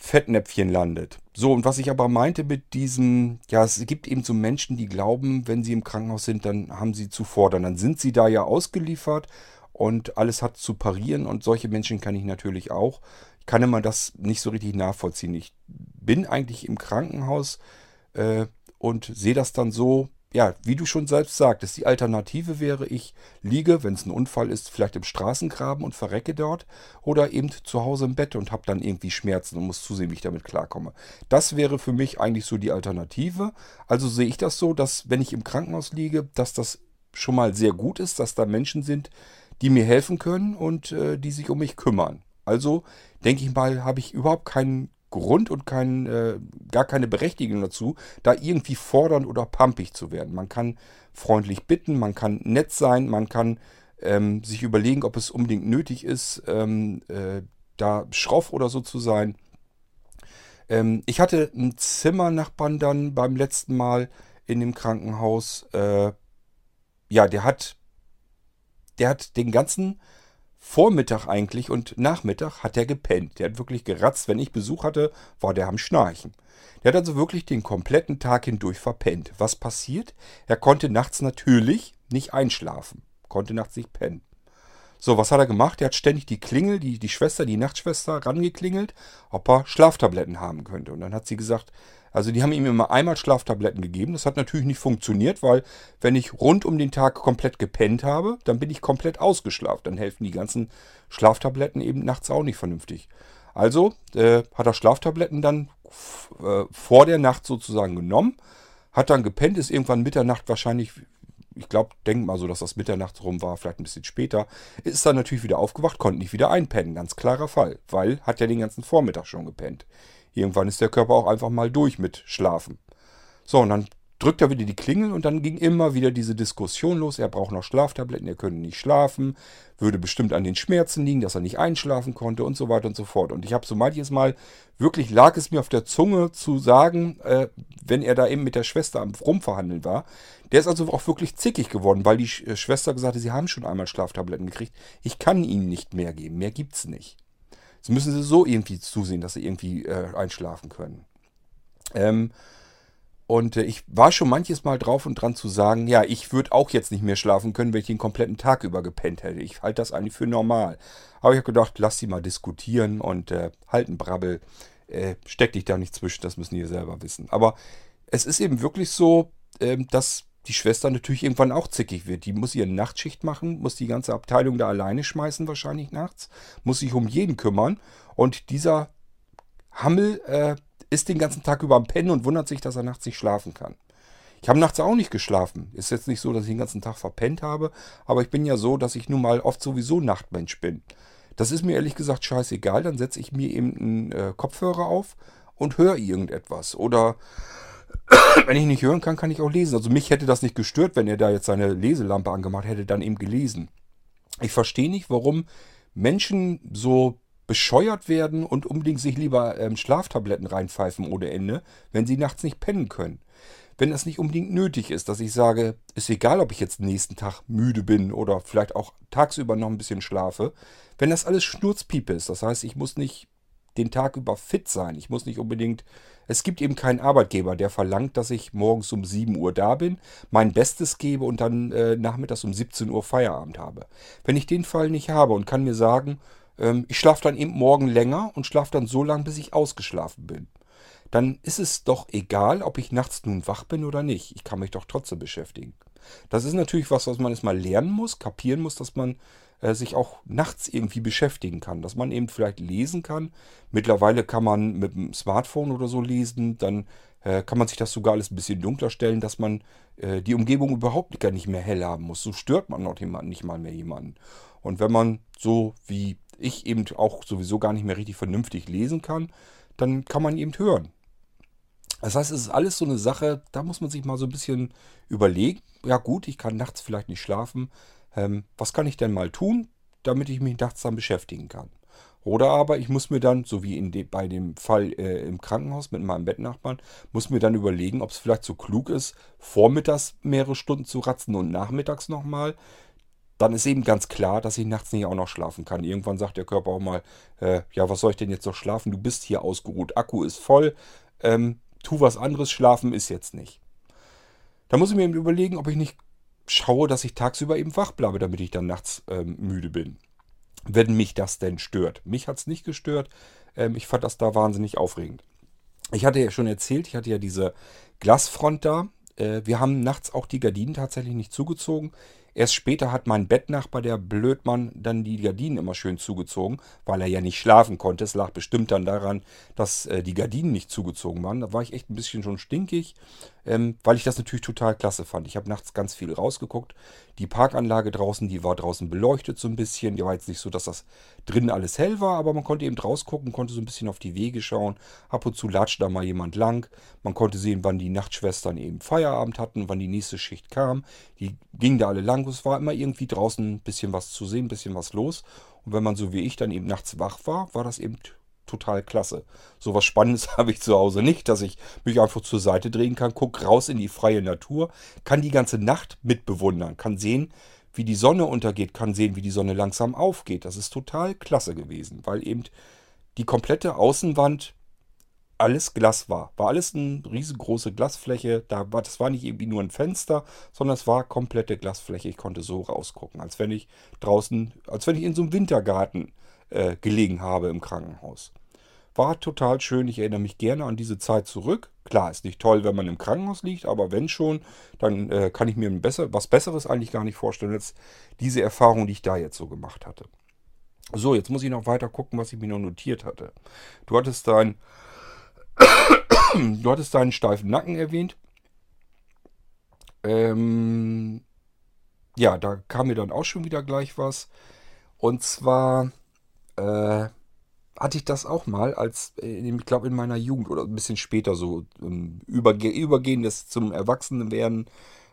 Fettnäpfchen landet. So, und was ich aber meinte mit diesem, ja, es gibt eben so Menschen, die glauben, wenn sie im Krankenhaus sind, dann haben sie zu fordern. Dann sind sie da ja ausgeliefert und alles hat zu parieren und solche Menschen kann ich natürlich auch. Ich kann immer das nicht so richtig nachvollziehen. Ich bin eigentlich im Krankenhaus äh, und sehe das dann so, ja, wie du schon selbst sagtest, die Alternative wäre, ich liege, wenn es ein Unfall ist, vielleicht im Straßengraben und verrecke dort oder eben zu Hause im Bett und habe dann irgendwie Schmerzen und muss zusehen, wie ich damit klarkomme. Das wäre für mich eigentlich so die Alternative. Also sehe ich das so, dass wenn ich im Krankenhaus liege, dass das schon mal sehr gut ist, dass da Menschen sind, die mir helfen können und äh, die sich um mich kümmern. Also denke ich mal, habe ich überhaupt keinen Grund und kein, äh, gar keine Berechtigung dazu, da irgendwie fordernd oder pampig zu werden. Man kann freundlich bitten, man kann nett sein, man kann ähm, sich überlegen, ob es unbedingt nötig ist, ähm, äh, da schroff oder so zu sein. Ähm, ich hatte einen Zimmernachbarn dann beim letzten Mal in dem Krankenhaus. Äh, ja, der hat, der hat den ganzen Vormittag eigentlich und Nachmittag hat er gepennt. Der hat wirklich geratzt. Wenn ich Besuch hatte, war der am Schnarchen. Der hat also wirklich den kompletten Tag hindurch verpennt. Was passiert? Er konnte nachts natürlich nicht einschlafen. Konnte nachts nicht pennen. So, was hat er gemacht? Er hat ständig die Klingel, die, die Schwester, die Nachtschwester, rangeklingelt, ob er Schlaftabletten haben könnte. Und dann hat sie gesagt, also die haben ihm immer einmal Schlaftabletten gegeben. Das hat natürlich nicht funktioniert, weil wenn ich rund um den Tag komplett gepennt habe, dann bin ich komplett ausgeschlafen. Dann helfen die ganzen Schlaftabletten eben nachts auch nicht vernünftig. Also äh, hat er Schlaftabletten dann äh, vor der Nacht sozusagen genommen, hat dann gepennt, ist irgendwann Mitternacht wahrscheinlich ich glaube, denk mal so, dass das Mitternacht rum war, vielleicht ein bisschen später, ist dann natürlich wieder aufgewacht, konnte nicht wieder einpennen. Ganz klarer Fall, weil hat ja den ganzen Vormittag schon gepennt. Irgendwann ist der Körper auch einfach mal durch mit Schlafen. So, und dann drückt er wieder die Klingel und dann ging immer wieder diese Diskussion los. Er braucht noch Schlaftabletten, er könnte nicht schlafen, würde bestimmt an den Schmerzen liegen, dass er nicht einschlafen konnte und so weiter und so fort. Und ich habe so manches Mal, wirklich lag es mir auf der Zunge zu sagen, äh, wenn er da eben mit der Schwester am Rumverhandeln war. Der ist also auch wirklich zickig geworden, weil die Sch Schwester gesagt hat, sie haben schon einmal Schlaftabletten gekriegt. Ich kann ihnen nicht mehr geben, mehr gibt's nicht. Jetzt müssen sie so irgendwie zusehen, dass sie irgendwie äh, einschlafen können. Ähm, und äh, ich war schon manches Mal drauf und dran zu sagen, ja, ich würde auch jetzt nicht mehr schlafen können, wenn ich den kompletten Tag über gepennt hätte. Ich halte das eigentlich für normal. Aber ich habe gedacht, lass sie mal diskutieren und äh, halten Brabbel. Äh, steck dich da nicht zwischen, das müssen die selber wissen. Aber es ist eben wirklich so, äh, dass die Schwester natürlich irgendwann auch zickig wird. Die muss ihre Nachtschicht machen, muss die ganze Abteilung da alleine schmeißen, wahrscheinlich nachts, muss sich um jeden kümmern. Und dieser Hammel äh, ist den ganzen Tag über am Pennen und wundert sich, dass er nachts nicht schlafen kann. Ich habe nachts auch nicht geschlafen. Ist jetzt nicht so, dass ich den ganzen Tag verpennt habe, aber ich bin ja so, dass ich nun mal oft sowieso Nachtmensch bin. Das ist mir ehrlich gesagt scheißegal. Dann setze ich mir eben einen äh, Kopfhörer auf und höre irgendetwas. Oder wenn ich nicht hören kann, kann ich auch lesen. Also mich hätte das nicht gestört, wenn er da jetzt seine Leselampe angemacht hätte, dann eben gelesen. Ich verstehe nicht, warum Menschen so bescheuert werden und unbedingt sich lieber ähm, Schlaftabletten reinpfeifen ohne Ende, wenn sie nachts nicht pennen können. Wenn das nicht unbedingt nötig ist, dass ich sage, ist egal, ob ich jetzt nächsten Tag müde bin oder vielleicht auch tagsüber noch ein bisschen schlafe, wenn das alles Schnurzpiepe ist, das heißt, ich muss nicht den Tag über fit sein, ich muss nicht unbedingt, es gibt eben keinen Arbeitgeber, der verlangt, dass ich morgens um 7 Uhr da bin, mein Bestes gebe und dann äh, nachmittags um 17 Uhr Feierabend habe. Wenn ich den Fall nicht habe und kann mir sagen, ähm, ich schlafe dann eben morgen länger und schlafe dann so lange, bis ich ausgeschlafen bin. Dann ist es doch egal, ob ich nachts nun wach bin oder nicht. Ich kann mich doch trotzdem beschäftigen. Das ist natürlich was, was man erstmal lernen muss, kapieren muss, dass man äh, sich auch nachts irgendwie beschäftigen kann. Dass man eben vielleicht lesen kann. Mittlerweile kann man mit dem Smartphone oder so lesen. Dann äh, kann man sich das sogar alles ein bisschen dunkler stellen, dass man äh, die Umgebung überhaupt gar nicht mehr hell haben muss. So stört man noch jemanden, nicht mal mehr jemanden. Und wenn man so wie ich eben auch sowieso gar nicht mehr richtig vernünftig lesen kann, dann kann man eben hören. Das heißt, es ist alles so eine Sache, da muss man sich mal so ein bisschen überlegen. Ja gut, ich kann nachts vielleicht nicht schlafen. Ähm, was kann ich denn mal tun, damit ich mich nachts dann beschäftigen kann? Oder aber ich muss mir dann, so wie de, bei dem Fall äh, im Krankenhaus mit meinem Bettnachbarn, muss mir dann überlegen, ob es vielleicht so klug ist, vormittags mehrere Stunden zu ratzen und nachmittags nochmal dann ist eben ganz klar, dass ich nachts nicht auch noch schlafen kann. Irgendwann sagt der Körper auch mal, äh, ja, was soll ich denn jetzt noch schlafen? Du bist hier ausgeruht, Akku ist voll, ähm, tu was anderes, schlafen ist jetzt nicht. Da muss ich mir eben überlegen, ob ich nicht schaue, dass ich tagsüber eben wach bleibe, damit ich dann nachts ähm, müde bin. Wenn mich das denn stört. Mich hat es nicht gestört. Ähm, ich fand das da wahnsinnig aufregend. Ich hatte ja schon erzählt, ich hatte ja diese Glasfront da. Äh, wir haben nachts auch die Gardinen tatsächlich nicht zugezogen. Erst später hat mein Bettnachbar, der Blödmann, dann die Gardinen immer schön zugezogen, weil er ja nicht schlafen konnte. Es lag bestimmt dann daran, dass äh, die Gardinen nicht zugezogen waren. Da war ich echt ein bisschen schon stinkig, ähm, weil ich das natürlich total klasse fand. Ich habe nachts ganz viel rausgeguckt. Die Parkanlage draußen, die war draußen beleuchtet so ein bisschen. Die war jetzt nicht so, dass das drinnen alles hell war, aber man konnte eben rausgucken, konnte so ein bisschen auf die Wege schauen. Ab und zu latscht da mal jemand lang. Man konnte sehen, wann die Nachtschwestern eben Feierabend hatten, wann die nächste Schicht kam. Die gingen da alle lang es war immer irgendwie draußen ein bisschen was zu sehen, ein bisschen was los. Und wenn man so wie ich dann eben nachts wach war, war das eben total klasse. So was Spannendes habe ich zu Hause nicht, dass ich mich einfach zur Seite drehen kann, gucke raus in die freie Natur, kann die ganze Nacht mitbewundern, kann sehen, wie die Sonne untergeht, kann sehen, wie die Sonne langsam aufgeht. Das ist total klasse gewesen, weil eben die komplette Außenwand alles Glas war. War alles eine riesengroße Glasfläche. Da war, das war nicht irgendwie nur ein Fenster, sondern es war komplette Glasfläche. Ich konnte so rausgucken, als wenn ich draußen, als wenn ich in so einem Wintergarten äh, gelegen habe im Krankenhaus. War total schön. Ich erinnere mich gerne an diese Zeit zurück. Klar, ist nicht toll, wenn man im Krankenhaus liegt, aber wenn schon, dann äh, kann ich mir besser, was Besseres eigentlich gar nicht vorstellen als diese Erfahrung, die ich da jetzt so gemacht hatte. So, jetzt muss ich noch weiter gucken, was ich mir noch notiert hatte. Du hattest dein, du hattest deinen steifen Nacken erwähnt. Ähm, ja, da kam mir dann auch schon wieder gleich was. Und zwar äh, hatte ich das auch mal, als, äh, ich glaube, in meiner Jugend oder ein bisschen später so ähm, überge übergehendes zum Erwachsenenwerden.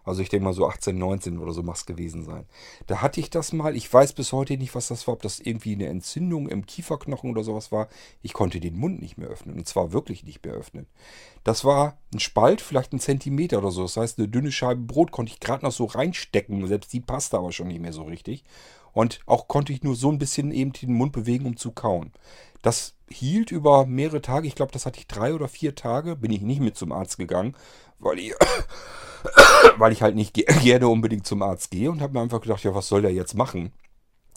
Also ich denke mal so 18, 19 oder so muss es gewesen sein. Da hatte ich das mal. Ich weiß bis heute nicht, was das war. Ob das irgendwie eine Entzündung im Kieferknochen oder sowas war. Ich konnte den Mund nicht mehr öffnen. Und zwar wirklich nicht mehr öffnen. Das war ein Spalt, vielleicht ein Zentimeter oder so. Das heißt, eine dünne Scheibe Brot konnte ich gerade noch so reinstecken. Selbst die passte aber schon nicht mehr so richtig. Und auch konnte ich nur so ein bisschen eben den Mund bewegen, um zu kauen. Das hielt über mehrere Tage. Ich glaube, das hatte ich drei oder vier Tage. Bin ich nicht mit zum Arzt gegangen, weil ich, weil ich halt nicht gerne unbedingt zum Arzt gehe und habe mir einfach gedacht, ja, was soll der jetzt machen?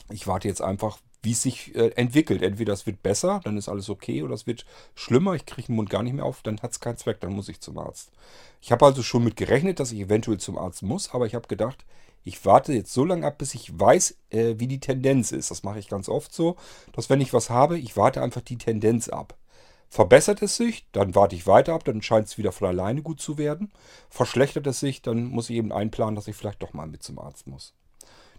Ich warte jetzt einfach, wie es sich äh, entwickelt. Entweder es wird besser, dann ist alles okay, oder es wird schlimmer, ich kriege den Mund gar nicht mehr auf, dann hat es keinen Zweck, dann muss ich zum Arzt. Ich habe also schon mit gerechnet, dass ich eventuell zum Arzt muss, aber ich habe gedacht, ich warte jetzt so lange ab, bis ich weiß, äh, wie die Tendenz ist. Das mache ich ganz oft so, dass wenn ich was habe, ich warte einfach die Tendenz ab. Verbessert es sich, dann warte ich weiter ab, dann scheint es wieder von alleine gut zu werden. Verschlechtert es sich, dann muss ich eben einplanen, dass ich vielleicht doch mal mit zum Arzt muss.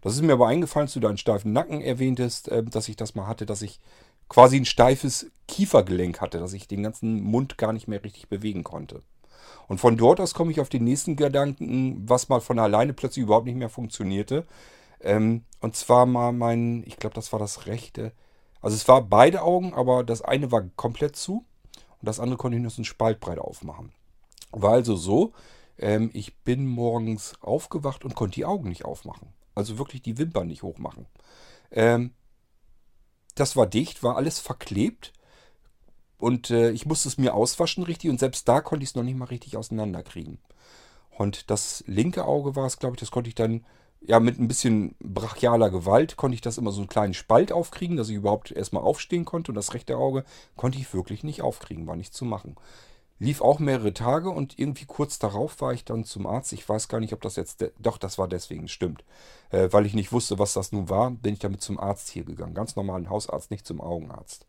Das ist mir aber eingefallen, als du deinen steifen Nacken erwähntest, äh, dass ich das mal hatte, dass ich quasi ein steifes Kiefergelenk hatte, dass ich den ganzen Mund gar nicht mehr richtig bewegen konnte. Und von dort aus komme ich auf den nächsten Gedanken, was mal von alleine plötzlich überhaupt nicht mehr funktionierte. Ähm, und zwar mal mein, ich glaube, das war das rechte. Also es war beide Augen, aber das eine war komplett zu und das andere konnte ich nur so einen Spaltbreit aufmachen. War also so, ähm, ich bin morgens aufgewacht und konnte die Augen nicht aufmachen. Also wirklich die Wimpern nicht hochmachen. Ähm, das war dicht, war alles verklebt. Und äh, ich musste es mir auswaschen richtig und selbst da konnte ich es noch nicht mal richtig auseinanderkriegen. Und das linke Auge war es, glaube ich, das konnte ich dann, ja, mit ein bisschen brachialer Gewalt konnte ich das immer so einen kleinen Spalt aufkriegen, dass ich überhaupt erstmal aufstehen konnte. Und das rechte Auge konnte ich wirklich nicht aufkriegen, war nicht zu machen. Lief auch mehrere Tage und irgendwie kurz darauf war ich dann zum Arzt. Ich weiß gar nicht, ob das jetzt, doch, das war deswegen, stimmt. Äh, weil ich nicht wusste, was das nun war, bin ich damit zum Arzt hier gegangen. Ganz normalen Hausarzt, nicht zum Augenarzt.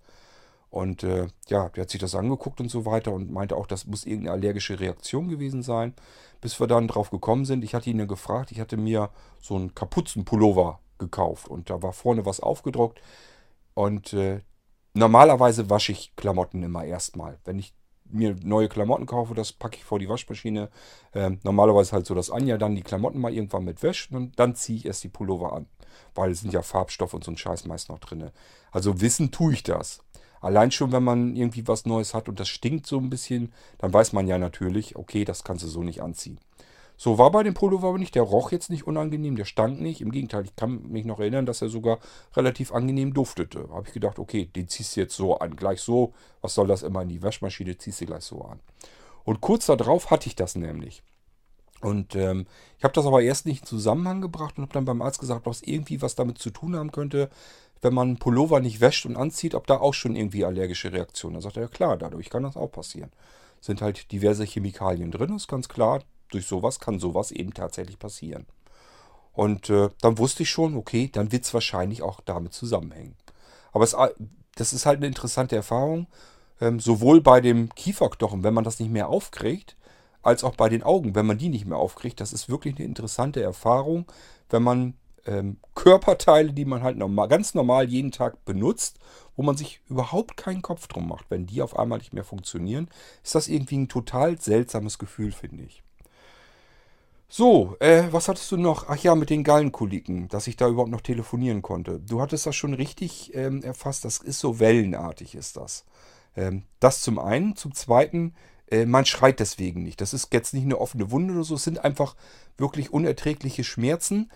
Und äh, ja, der hat sich das angeguckt und so weiter und meinte auch, das muss irgendeine allergische Reaktion gewesen sein. Bis wir dann drauf gekommen sind, ich hatte ihn ja gefragt, ich hatte mir so einen Kapuzenpullover gekauft und da war vorne was aufgedruckt. Und äh, normalerweise wasche ich Klamotten immer erstmal. Wenn ich mir neue Klamotten kaufe, das packe ich vor die Waschmaschine. Ähm, normalerweise halt so, dass Anja dann die Klamotten mal irgendwann mit wäscht und dann ziehe ich erst die Pullover an. Weil es sind ja Farbstoff und so ein Scheiß meist noch drin. Also wissen tue ich das. Allein schon, wenn man irgendwie was Neues hat und das stinkt so ein bisschen, dann weiß man ja natürlich, okay, das kannst du so nicht anziehen. So war bei dem Pullover aber nicht. Der roch jetzt nicht unangenehm, der stank nicht. Im Gegenteil, ich kann mich noch erinnern, dass er sogar relativ angenehm duftete. Habe ich gedacht, okay, den ziehst du jetzt so an. Gleich so, was soll das immer in die Waschmaschine, ziehst du gleich so an. Und kurz darauf hatte ich das nämlich. Und ähm, ich habe das aber erst nicht in Zusammenhang gebracht und habe dann beim Arzt gesagt, ob es irgendwie was damit zu tun haben könnte, wenn man Pullover nicht wäscht und anzieht, ob da auch schon irgendwie allergische Reaktionen. Da sagt er, ja klar, dadurch kann das auch passieren. Sind halt diverse Chemikalien drin, ist ganz klar. Durch sowas kann sowas eben tatsächlich passieren. Und äh, dann wusste ich schon, okay, dann wird es wahrscheinlich auch damit zusammenhängen. Aber es, das ist halt eine interessante Erfahrung. Ähm, sowohl bei dem Kieferknochen, wenn man das nicht mehr aufkriegt, als auch bei den Augen, wenn man die nicht mehr aufkriegt. Das ist wirklich eine interessante Erfahrung, wenn man ähm, Körperteile, die man halt normal, ganz normal jeden Tag benutzt, wo man sich überhaupt keinen Kopf drum macht. Wenn die auf einmal nicht mehr funktionieren, ist das irgendwie ein total seltsames Gefühl, finde ich. So, äh, was hattest du noch? Ach ja, mit den Gallenkoliken, dass ich da überhaupt noch telefonieren konnte. Du hattest das schon richtig ähm, erfasst, das ist so wellenartig, ist das. Ähm, das zum einen. Zum zweiten, äh, man schreit deswegen nicht. Das ist jetzt nicht eine offene Wunde oder so, es sind einfach wirklich unerträgliche Schmerzen.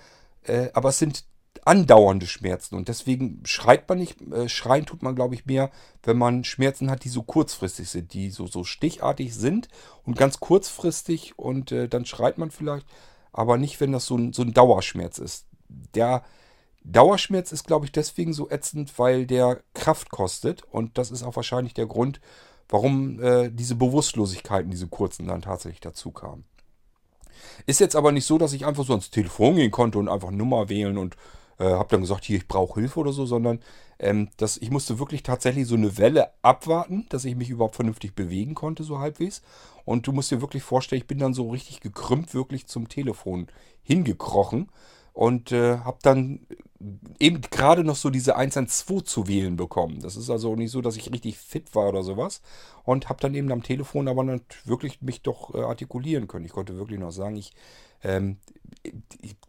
Äh, aber es sind andauernde Schmerzen. Und deswegen schreit man nicht, äh, schreien tut man, glaube ich, mehr, wenn man Schmerzen hat, die so kurzfristig sind, die so, so stichartig sind und ganz kurzfristig und äh, dann schreit man vielleicht, aber nicht, wenn das so ein, so ein Dauerschmerz ist. Der Dauerschmerz ist, glaube ich, deswegen so ätzend, weil der Kraft kostet und das ist auch wahrscheinlich der Grund, warum äh, diese Bewusstlosigkeiten, diese kurzen dann tatsächlich dazu kamen. Ist jetzt aber nicht so, dass ich einfach so ans Telefon gehen konnte und einfach Nummer wählen und äh, habe dann gesagt, hier, ich brauche Hilfe oder so, sondern ähm, dass ich musste wirklich tatsächlich so eine Welle abwarten, dass ich mich überhaupt vernünftig bewegen konnte, so halbwegs. Und du musst dir wirklich vorstellen, ich bin dann so richtig gekrümmt wirklich zum Telefon hingekrochen und äh, habe dann eben gerade noch so diese 112 zu wählen bekommen. Das ist also nicht so, dass ich richtig fit war oder sowas. Und habe dann eben am Telefon aber wirklich mich doch äh, artikulieren können. Ich konnte wirklich noch sagen, ich, ähm,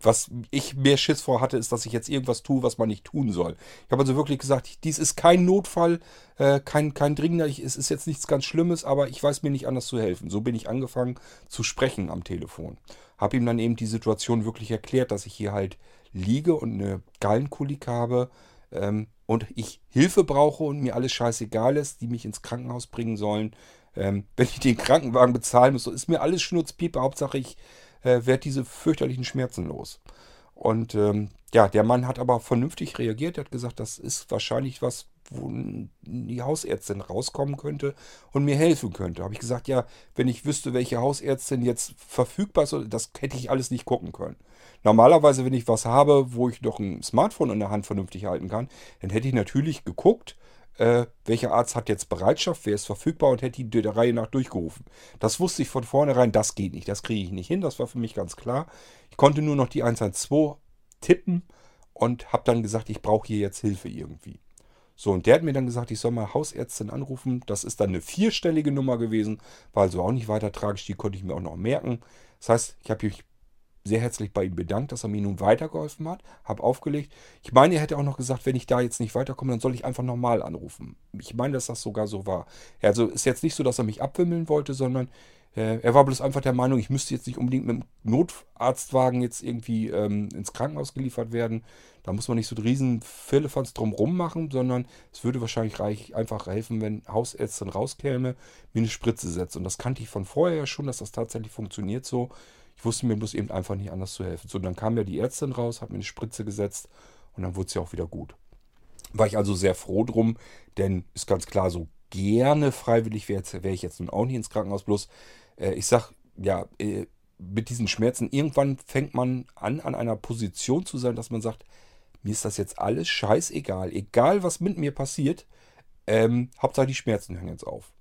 was ich mehr Schiss vor hatte, ist, dass ich jetzt irgendwas tue, was man nicht tun soll. Ich habe also wirklich gesagt, dies ist kein Notfall, äh, kein, kein dringender, ich, es ist jetzt nichts ganz Schlimmes, aber ich weiß mir nicht anders zu helfen. So bin ich angefangen zu sprechen am Telefon. Habe ihm dann eben die Situation wirklich erklärt, dass ich hier halt liege und eine Gallenkolik habe ähm, und ich Hilfe brauche und mir alles scheißegal ist, die mich ins Krankenhaus bringen sollen. Ähm, wenn ich den Krankenwagen bezahlen muss, so ist mir alles Schnurzpiepe. Hauptsache ich äh, werde diese fürchterlichen Schmerzen los. Und ähm, ja, der Mann hat aber vernünftig reagiert. Er hat gesagt, das ist wahrscheinlich was, wo die Hausärztin rauskommen könnte und mir helfen könnte. Habe ich gesagt, ja, wenn ich wüsste, welche Hausärztin jetzt verfügbar ist, das hätte ich alles nicht gucken können. Normalerweise, wenn ich was habe, wo ich doch ein Smartphone in der Hand vernünftig halten kann, dann hätte ich natürlich geguckt, äh, welcher Arzt hat jetzt Bereitschaft, wer ist verfügbar und hätte die der Reihe nach durchgerufen. Das wusste ich von vornherein, das geht nicht, das kriege ich nicht hin, das war für mich ganz klar. Ich konnte nur noch die 112 tippen und habe dann gesagt, ich brauche hier jetzt Hilfe irgendwie. So, und der hat mir dann gesagt, ich soll mal Hausärztin anrufen. Das ist dann eine vierstellige Nummer gewesen, war also auch nicht weiter tragisch, die konnte ich mir auch noch merken. Das heißt, ich habe mich sehr herzlich bei ihm bedankt, dass er mir nun weitergeholfen hat, habe aufgelegt. Ich meine, er hätte auch noch gesagt, wenn ich da jetzt nicht weiterkomme, dann soll ich einfach nochmal anrufen. Ich meine, dass das sogar so war. Also ist jetzt nicht so, dass er mich abwimmeln wollte, sondern äh, er war bloß einfach der Meinung, ich müsste jetzt nicht unbedingt mit dem Notarztwagen jetzt irgendwie ähm, ins Krankenhaus geliefert werden. Da muss man nicht so einen riesen Firlefanz drumrum machen, sondern es würde wahrscheinlich reich, einfach helfen, wenn Hausärztin rauskäme, mir eine Spritze setzt. Und das kannte ich von vorher ja schon, dass das tatsächlich funktioniert so. Ich wusste mir bloß eben einfach nicht anders zu helfen. So, dann kam ja die Ärztin raus, hat mir eine Spritze gesetzt und dann wurde es ja auch wieder gut. War ich also sehr froh drum, denn ist ganz klar, so gerne freiwillig wäre wär ich jetzt nun auch nicht ins Krankenhaus. Bloß, äh, ich sag, ja, äh, mit diesen Schmerzen, irgendwann fängt man an, an einer Position zu sein, dass man sagt, mir ist das jetzt alles scheißegal. Egal, was mit mir passiert, ähm, Hauptsache die Schmerzen hören jetzt auf.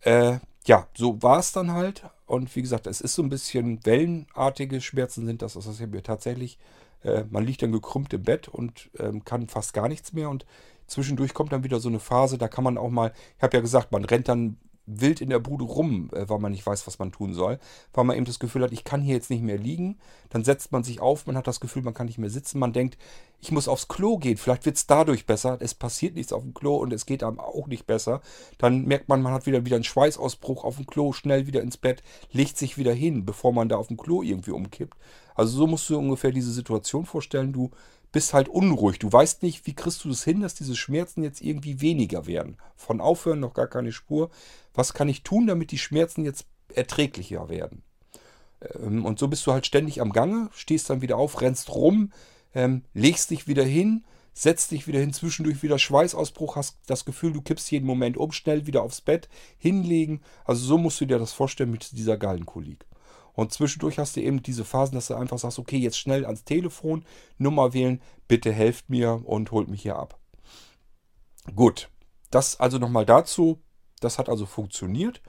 Äh, ja, so war es dann halt. Und wie gesagt, es ist so ein bisschen wellenartige Schmerzen sind das. Das ist ja tatsächlich, äh, man liegt dann gekrümmt im Bett und ähm, kann fast gar nichts mehr. Und zwischendurch kommt dann wieder so eine Phase, da kann man auch mal, ich habe ja gesagt, man rennt dann wild in der Bude rum, äh, weil man nicht weiß, was man tun soll. Weil man eben das Gefühl hat, ich kann hier jetzt nicht mehr liegen. Dann setzt man sich auf, man hat das Gefühl, man kann nicht mehr sitzen. Man denkt, ich muss aufs Klo gehen. Vielleicht wird es dadurch besser. Es passiert nichts auf dem Klo und es geht einem auch nicht besser. Dann merkt man, man hat wieder, wieder einen Schweißausbruch auf dem Klo, schnell wieder ins Bett, legt sich wieder hin, bevor man da auf dem Klo irgendwie umkippt. Also so musst du ungefähr diese Situation vorstellen. Du bist halt unruhig. Du weißt nicht, wie kriegst du es das hin, dass diese Schmerzen jetzt irgendwie weniger werden. Von Aufhören noch gar keine Spur. Was kann ich tun, damit die Schmerzen jetzt erträglicher werden? Ähm, und so bist du halt ständig am Gange, stehst dann wieder auf, rennst rum, ähm, legst dich wieder hin, setzt dich wieder hin, zwischendurch wieder Schweißausbruch, hast das Gefühl, du kippst jeden Moment um, schnell wieder aufs Bett, hinlegen. Also so musst du dir das vorstellen mit dieser Gallenkolik. Und zwischendurch hast du eben diese Phasen, dass du einfach sagst, okay, jetzt schnell ans Telefon, Nummer wählen, bitte helft mir und holt mich hier ab. Gut, das also nochmal dazu. Das hat also funktioniert.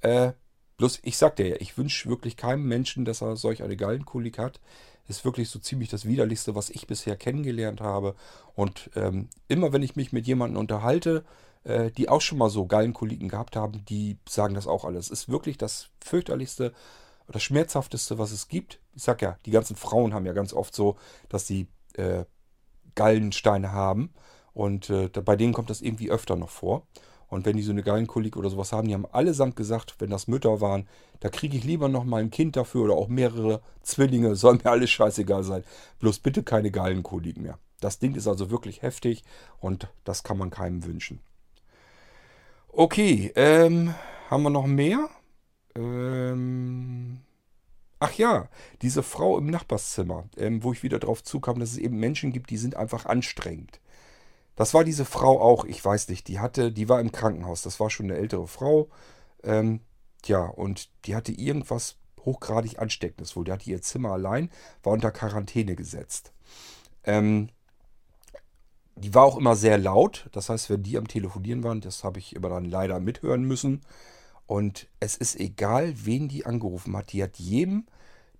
Äh, bloß, ich sagte ja, ich wünsche wirklich keinem Menschen, dass er solch eine Gallenkolik hat. Ist wirklich so ziemlich das Widerlichste, was ich bisher kennengelernt habe. Und ähm, immer wenn ich mich mit jemandem unterhalte, äh, die auch schon mal so Gallenkoliken gehabt haben, die sagen das auch alles. Ist wirklich das fürchterlichste, das Schmerzhafteste, was es gibt. Ich sag ja, die ganzen Frauen haben ja ganz oft so, dass sie äh, Gallensteine haben. Und äh, bei denen kommt das irgendwie öfter noch vor. Und wenn die so eine Gallenkolik oder sowas haben, die haben allesamt gesagt, wenn das Mütter waren, da kriege ich lieber noch mal ein Kind dafür oder auch mehrere Zwillinge, soll mir alles scheißegal sein. Bloß bitte keine Gallenkolik mehr. Das Ding ist also wirklich heftig und das kann man keinem wünschen. Okay, ähm, haben wir noch mehr? Ähm, ach ja, diese Frau im Nachbarszimmer, ähm, wo ich wieder drauf zukam, dass es eben Menschen gibt, die sind einfach anstrengend. Das war diese Frau auch, ich weiß nicht, die hatte, die war im Krankenhaus, das war schon eine ältere Frau. Ähm, ja, und die hatte irgendwas hochgradig Ansteckendes wohl. Die hatte ihr Zimmer allein, war unter Quarantäne gesetzt. Ähm, die war auch immer sehr laut, das heißt, wenn die am Telefonieren waren, das habe ich immer dann leider mithören müssen. Und es ist egal, wen die angerufen hat. Die hat jedem,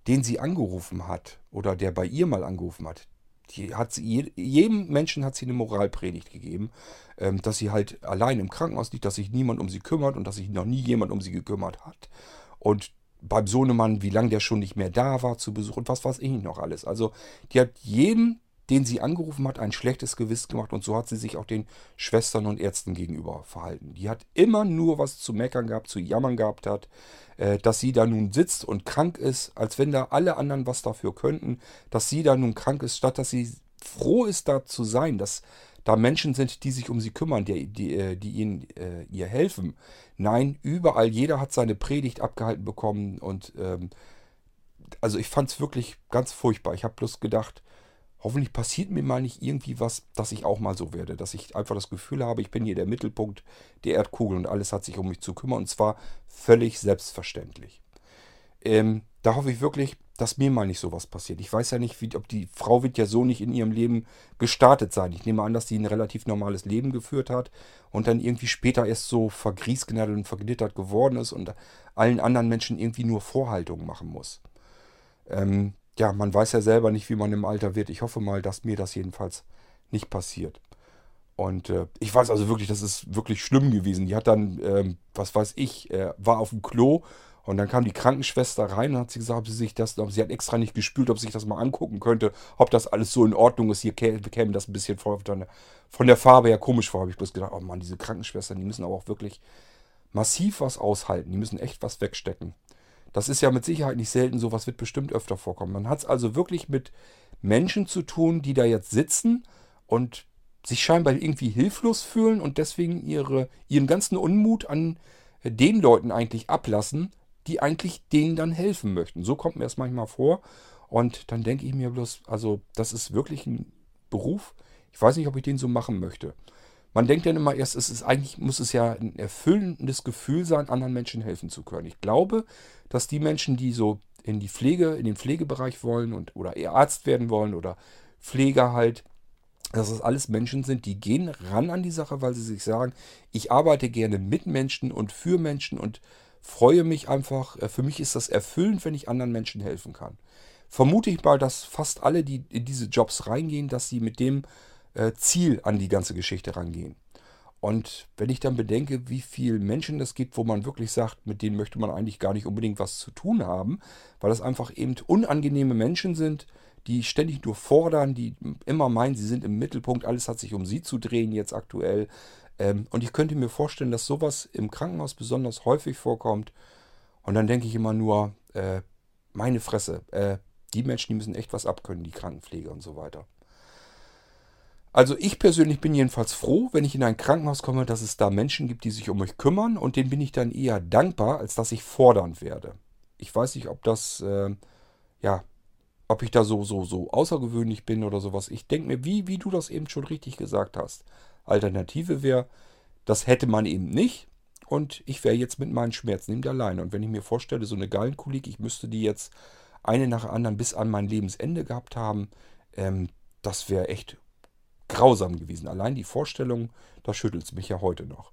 den sie angerufen hat oder der bei ihr mal angerufen hat, die hat sie, jedem Menschen hat sie eine Moralpredigt gegeben, ähm, dass sie halt allein im Krankenhaus liegt, dass sich niemand um sie kümmert und dass sich noch nie jemand um sie gekümmert hat. Und beim Sohnemann, wie lange der schon nicht mehr da war zu Besuch und was weiß ich noch alles. Also die hat jedem, den sie angerufen hat, ein schlechtes Gewissen gemacht und so hat sie sich auch den Schwestern und Ärzten gegenüber verhalten. Die hat immer nur was zu meckern gehabt, zu jammern gehabt hat, äh, dass sie da nun sitzt und krank ist, als wenn da alle anderen was dafür könnten, dass sie da nun krank ist, statt dass sie froh ist, da zu sein, dass da Menschen sind, die sich um sie kümmern, die, die, äh, die ihnen äh, ihr helfen. Nein, überall, jeder hat seine Predigt abgehalten bekommen und ähm, also ich fand es wirklich ganz furchtbar. Ich habe bloß gedacht, hoffentlich passiert mir mal nicht irgendwie was, dass ich auch mal so werde. Dass ich einfach das Gefühl habe, ich bin hier der Mittelpunkt der Erdkugel und alles hat sich um mich zu kümmern. Und zwar völlig selbstverständlich. Ähm, da hoffe ich wirklich, dass mir mal nicht sowas passiert. Ich weiß ja nicht, wie, ob die Frau wird ja so nicht in ihrem Leben gestartet sein. Ich nehme an, dass sie ein relativ normales Leben geführt hat und dann irgendwie später erst so vergriesgenadelt und vergnittert geworden ist und allen anderen Menschen irgendwie nur Vorhaltungen machen muss. Ähm, ja, man weiß ja selber nicht, wie man im Alter wird. Ich hoffe mal, dass mir das jedenfalls nicht passiert. Und äh, ich weiß also wirklich, das ist wirklich schlimm gewesen. Die hat dann, ähm, was weiß ich, äh, war auf dem Klo und dann kam die Krankenschwester rein und hat sie gesagt, ob sie sich das, ob sie hat extra nicht gespült, ob sie sich das mal angucken könnte, ob das alles so in Ordnung ist. Hier käme das ein bisschen von der, von der Farbe her komisch vor. Habe ich bloß gedacht, oh Mann, diese Krankenschwestern, die müssen aber auch wirklich massiv was aushalten. Die müssen echt was wegstecken. Das ist ja mit Sicherheit nicht selten so, was wird bestimmt öfter vorkommen. Man hat es also wirklich mit Menschen zu tun, die da jetzt sitzen und sich scheinbar irgendwie hilflos fühlen und deswegen ihre, ihren ganzen Unmut an den Leuten eigentlich ablassen, die eigentlich denen dann helfen möchten. So kommt mir das manchmal vor. Und dann denke ich mir bloß, also das ist wirklich ein Beruf. Ich weiß nicht, ob ich den so machen möchte. Man denkt dann immer erst, es ist eigentlich, muss es ja ein erfüllendes Gefühl sein, anderen Menschen helfen zu können. Ich glaube, dass die Menschen, die so in die Pflege, in den Pflegebereich wollen und oder eher Arzt werden wollen oder Pfleger halt, dass es alles Menschen sind, die gehen ran an die Sache, weil sie sich sagen, ich arbeite gerne mit Menschen und für Menschen und freue mich einfach. Äh, für mich ist das erfüllend, wenn ich anderen Menschen helfen kann. Vermute ich mal, dass fast alle, die in diese Jobs reingehen, dass sie mit dem Ziel an die ganze Geschichte rangehen. Und wenn ich dann bedenke, wie viele Menschen es gibt, wo man wirklich sagt, mit denen möchte man eigentlich gar nicht unbedingt was zu tun haben, weil das einfach eben unangenehme Menschen sind, die ständig nur fordern, die immer meinen, sie sind im Mittelpunkt, alles hat sich um sie zu drehen jetzt aktuell. Ähm, und ich könnte mir vorstellen, dass sowas im Krankenhaus besonders häufig vorkommt. Und dann denke ich immer nur, äh, meine Fresse, äh, die Menschen, die müssen echt was abkönnen, die Krankenpflege und so weiter. Also ich persönlich bin jedenfalls froh, wenn ich in ein Krankenhaus komme, dass es da Menschen gibt, die sich um mich kümmern und denen bin ich dann eher dankbar, als dass ich fordernd werde. Ich weiß nicht, ob das, äh, ja, ob ich da so, so, so außergewöhnlich bin oder sowas. Ich denke mir, wie, wie du das eben schon richtig gesagt hast. Alternative wäre, das hätte man eben nicht und ich wäre jetzt mit meinen Schmerzen eben alleine. Und wenn ich mir vorstelle, so eine Gallenkolik, ich müsste die jetzt eine nach der anderen bis an mein Lebensende gehabt haben, ähm, das wäre echt grausam gewesen. Allein die Vorstellung, da schüttelt es mich ja heute noch.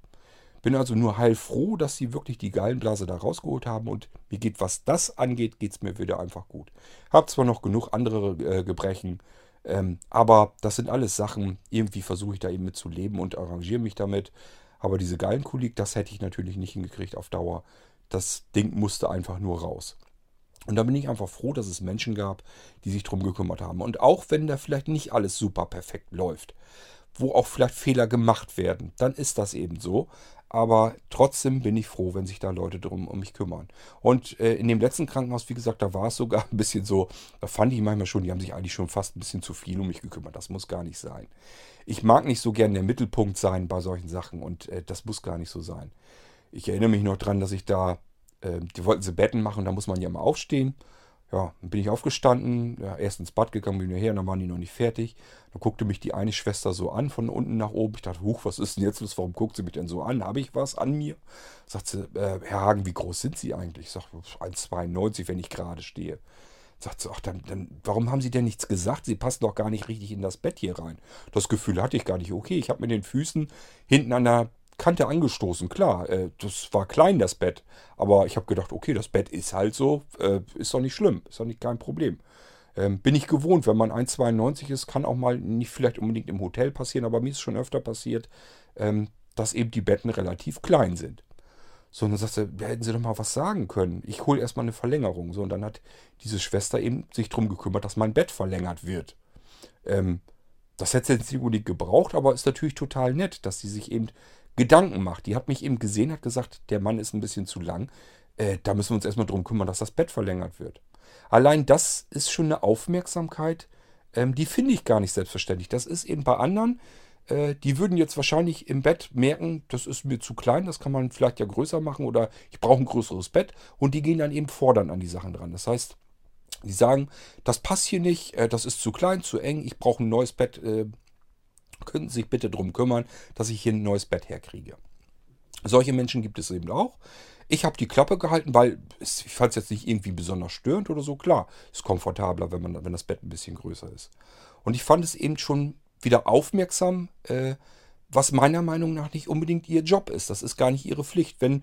Bin also nur heilfroh, dass sie wirklich die Gallenblase da rausgeholt haben und mir geht, was das angeht, geht es mir wieder einfach gut. Hab zwar noch genug andere äh, Gebrechen, ähm, aber das sind alles Sachen, irgendwie versuche ich da eben mit zu leben und arrangiere mich damit. Aber diese Gallenkolik, das hätte ich natürlich nicht hingekriegt auf Dauer. Das Ding musste einfach nur raus. Und da bin ich einfach froh, dass es Menschen gab, die sich darum gekümmert haben. Und auch wenn da vielleicht nicht alles super perfekt läuft, wo auch vielleicht Fehler gemacht werden, dann ist das eben so. aber trotzdem bin ich froh, wenn sich da Leute drum um mich kümmern. Und äh, in dem letzten Krankenhaus, wie gesagt, da war es sogar ein bisschen so, da fand ich manchmal schon, die haben sich eigentlich schon fast ein bisschen zu viel um mich gekümmert. Das muss gar nicht sein. Ich mag nicht so gern der Mittelpunkt sein bei solchen Sachen und äh, das muss gar nicht so sein. Ich erinnere mich noch dran, dass ich da, äh, die wollten sie Betten machen, da muss man ja mal aufstehen. Ja, dann bin ich aufgestanden, ja, erst ins Bad gegangen, bin her, dann waren die noch nicht fertig. Dann guckte mich die eine Schwester so an, von unten nach oben. Ich dachte, huch, was ist denn jetzt los? Warum guckt sie mich denn so an? Habe ich was an mir? Sagt sie, äh, Herr Hagen, wie groß sind Sie eigentlich? Ich sage, 1,92, wenn ich gerade stehe. Sagt sie, ach, dann, dann, warum haben Sie denn nichts gesagt? Sie passen doch gar nicht richtig in das Bett hier rein. Das Gefühl hatte ich gar nicht. Okay, ich habe mit den Füßen hinten an der Kante angestoßen. Klar, äh, das war klein, das Bett. Aber ich habe gedacht, okay, das Bett ist halt so, äh, ist doch nicht schlimm, ist doch nicht kein Problem. Ähm, bin ich gewohnt, wenn man 1,92 ist, kann auch mal nicht vielleicht unbedingt im Hotel passieren, aber mir ist schon öfter passiert, ähm, dass eben die Betten relativ klein sind. So, und dann du, ja, hätten sie doch mal was sagen können. Ich hole erstmal eine Verlängerung. So, und dann hat diese Schwester eben sich darum gekümmert, dass mein Bett verlängert wird. Ähm, das hätte sie jetzt nicht unbedingt gebraucht, aber ist natürlich total nett, dass sie sich eben Gedanken macht. Die hat mich eben gesehen, hat gesagt, der Mann ist ein bisschen zu lang. Äh, da müssen wir uns erstmal drum kümmern, dass das Bett verlängert wird. Allein das ist schon eine Aufmerksamkeit, ähm, die finde ich gar nicht selbstverständlich. Das ist eben bei anderen, äh, die würden jetzt wahrscheinlich im Bett merken, das ist mir zu klein, das kann man vielleicht ja größer machen oder ich brauche ein größeres Bett und die gehen dann eben fordern an die Sachen dran. Das heißt, die sagen, das passt hier nicht, äh, das ist zu klein, zu eng, ich brauche ein neues Bett, könnten Sie sich bitte darum kümmern, dass ich hier ein neues Bett herkriege. Solche Menschen gibt es eben auch. Ich habe die Klappe gehalten, weil ich fand es jetzt nicht irgendwie besonders störend oder so. Klar, ist komfortabler, wenn, man, wenn das Bett ein bisschen größer ist. Und ich fand es eben schon wieder aufmerksam, äh, was meiner Meinung nach nicht unbedingt ihr Job ist. Das ist gar nicht ihre Pflicht. Wenn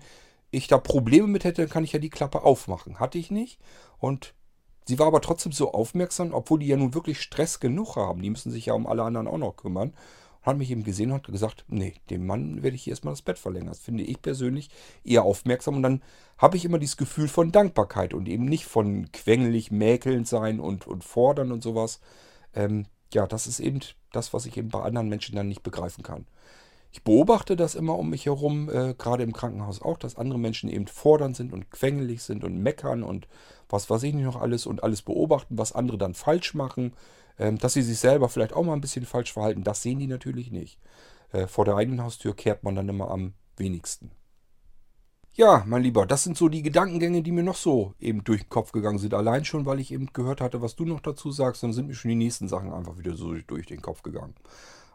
ich da Probleme mit hätte, dann kann ich ja die Klappe aufmachen. Hatte ich nicht. Und Sie war aber trotzdem so aufmerksam, obwohl die ja nun wirklich Stress genug haben. Die müssen sich ja um alle anderen auch noch kümmern. Hat mich eben gesehen und hat gesagt, nee, dem Mann werde ich hier erstmal das Bett verlängern. Das finde ich persönlich eher aufmerksam. Und dann habe ich immer dieses Gefühl von Dankbarkeit und eben nicht von quengelig, mäkelnd sein und, und fordern und sowas. Ähm, ja, das ist eben das, was ich eben bei anderen Menschen dann nicht begreifen kann. Ich beobachte das immer um mich herum, äh, gerade im Krankenhaus auch, dass andere Menschen eben fordernd sind und quengelig sind und meckern und was weiß ich nicht noch alles und alles beobachten, was andere dann falsch machen, ähm, dass sie sich selber vielleicht auch mal ein bisschen falsch verhalten, das sehen die natürlich nicht. Äh, vor der eigenen Haustür kehrt man dann immer am wenigsten. Ja, mein Lieber, das sind so die Gedankengänge, die mir noch so eben durch den Kopf gegangen sind. Allein schon, weil ich eben gehört hatte, was du noch dazu sagst, dann sind mir schon die nächsten Sachen einfach wieder so durch den Kopf gegangen.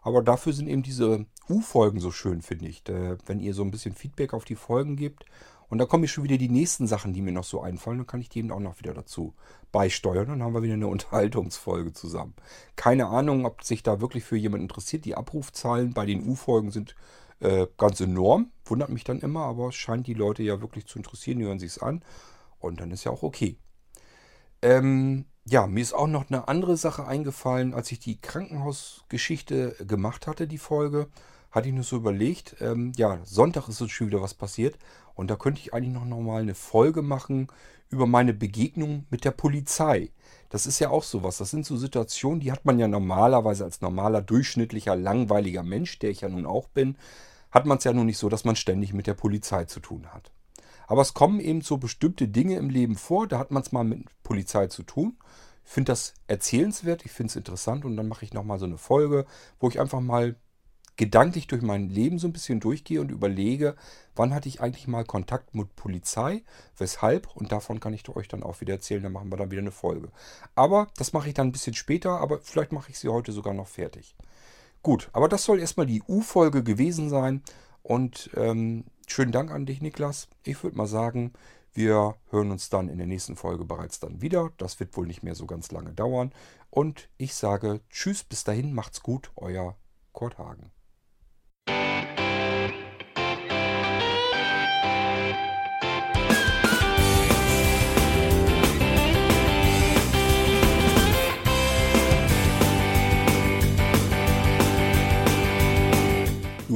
Aber dafür sind eben diese U-Folgen so schön, finde ich. Wenn ihr so ein bisschen Feedback auf die Folgen gebt. Und da kommen schon wieder die nächsten Sachen, die mir noch so einfallen. Dann kann ich die eben auch noch wieder dazu beisteuern. Dann haben wir wieder eine Unterhaltungsfolge zusammen. Keine Ahnung, ob sich da wirklich für jemand interessiert. Die Abrufzahlen bei den U-Folgen sind äh, ganz enorm. Wundert mich dann immer, aber es scheint die Leute ja wirklich zu interessieren. Die hören sich es an. Und dann ist ja auch okay. Ähm, ja, mir ist auch noch eine andere Sache eingefallen, als ich die Krankenhausgeschichte gemacht hatte, die Folge, hatte ich nur so überlegt, ähm, ja, Sonntag ist uns schon wieder was passiert und da könnte ich eigentlich noch, noch mal eine Folge machen über meine Begegnung mit der Polizei. Das ist ja auch sowas. Das sind so Situationen, die hat man ja normalerweise als normaler, durchschnittlicher, langweiliger Mensch, der ich ja nun auch bin, hat man es ja nun nicht so, dass man ständig mit der Polizei zu tun hat. Aber es kommen eben so bestimmte Dinge im Leben vor, da hat man es mal mit Polizei zu tun. Ich finde das erzählenswert, ich finde es interessant und dann mache ich nochmal so eine Folge, wo ich einfach mal gedanklich durch mein Leben so ein bisschen durchgehe und überlege, wann hatte ich eigentlich mal Kontakt mit Polizei, weshalb und davon kann ich euch dann auch wieder erzählen, dann machen wir dann wieder eine Folge. Aber das mache ich dann ein bisschen später, aber vielleicht mache ich sie heute sogar noch fertig. Gut, aber das soll erstmal die U-Folge gewesen sein und ähm, schönen Dank an dich, Niklas. Ich würde mal sagen, wir hören uns dann in der nächsten Folge bereits dann wieder. Das wird wohl nicht mehr so ganz lange dauern. Und ich sage Tschüss, bis dahin, macht's gut, euer Kurt Hagen.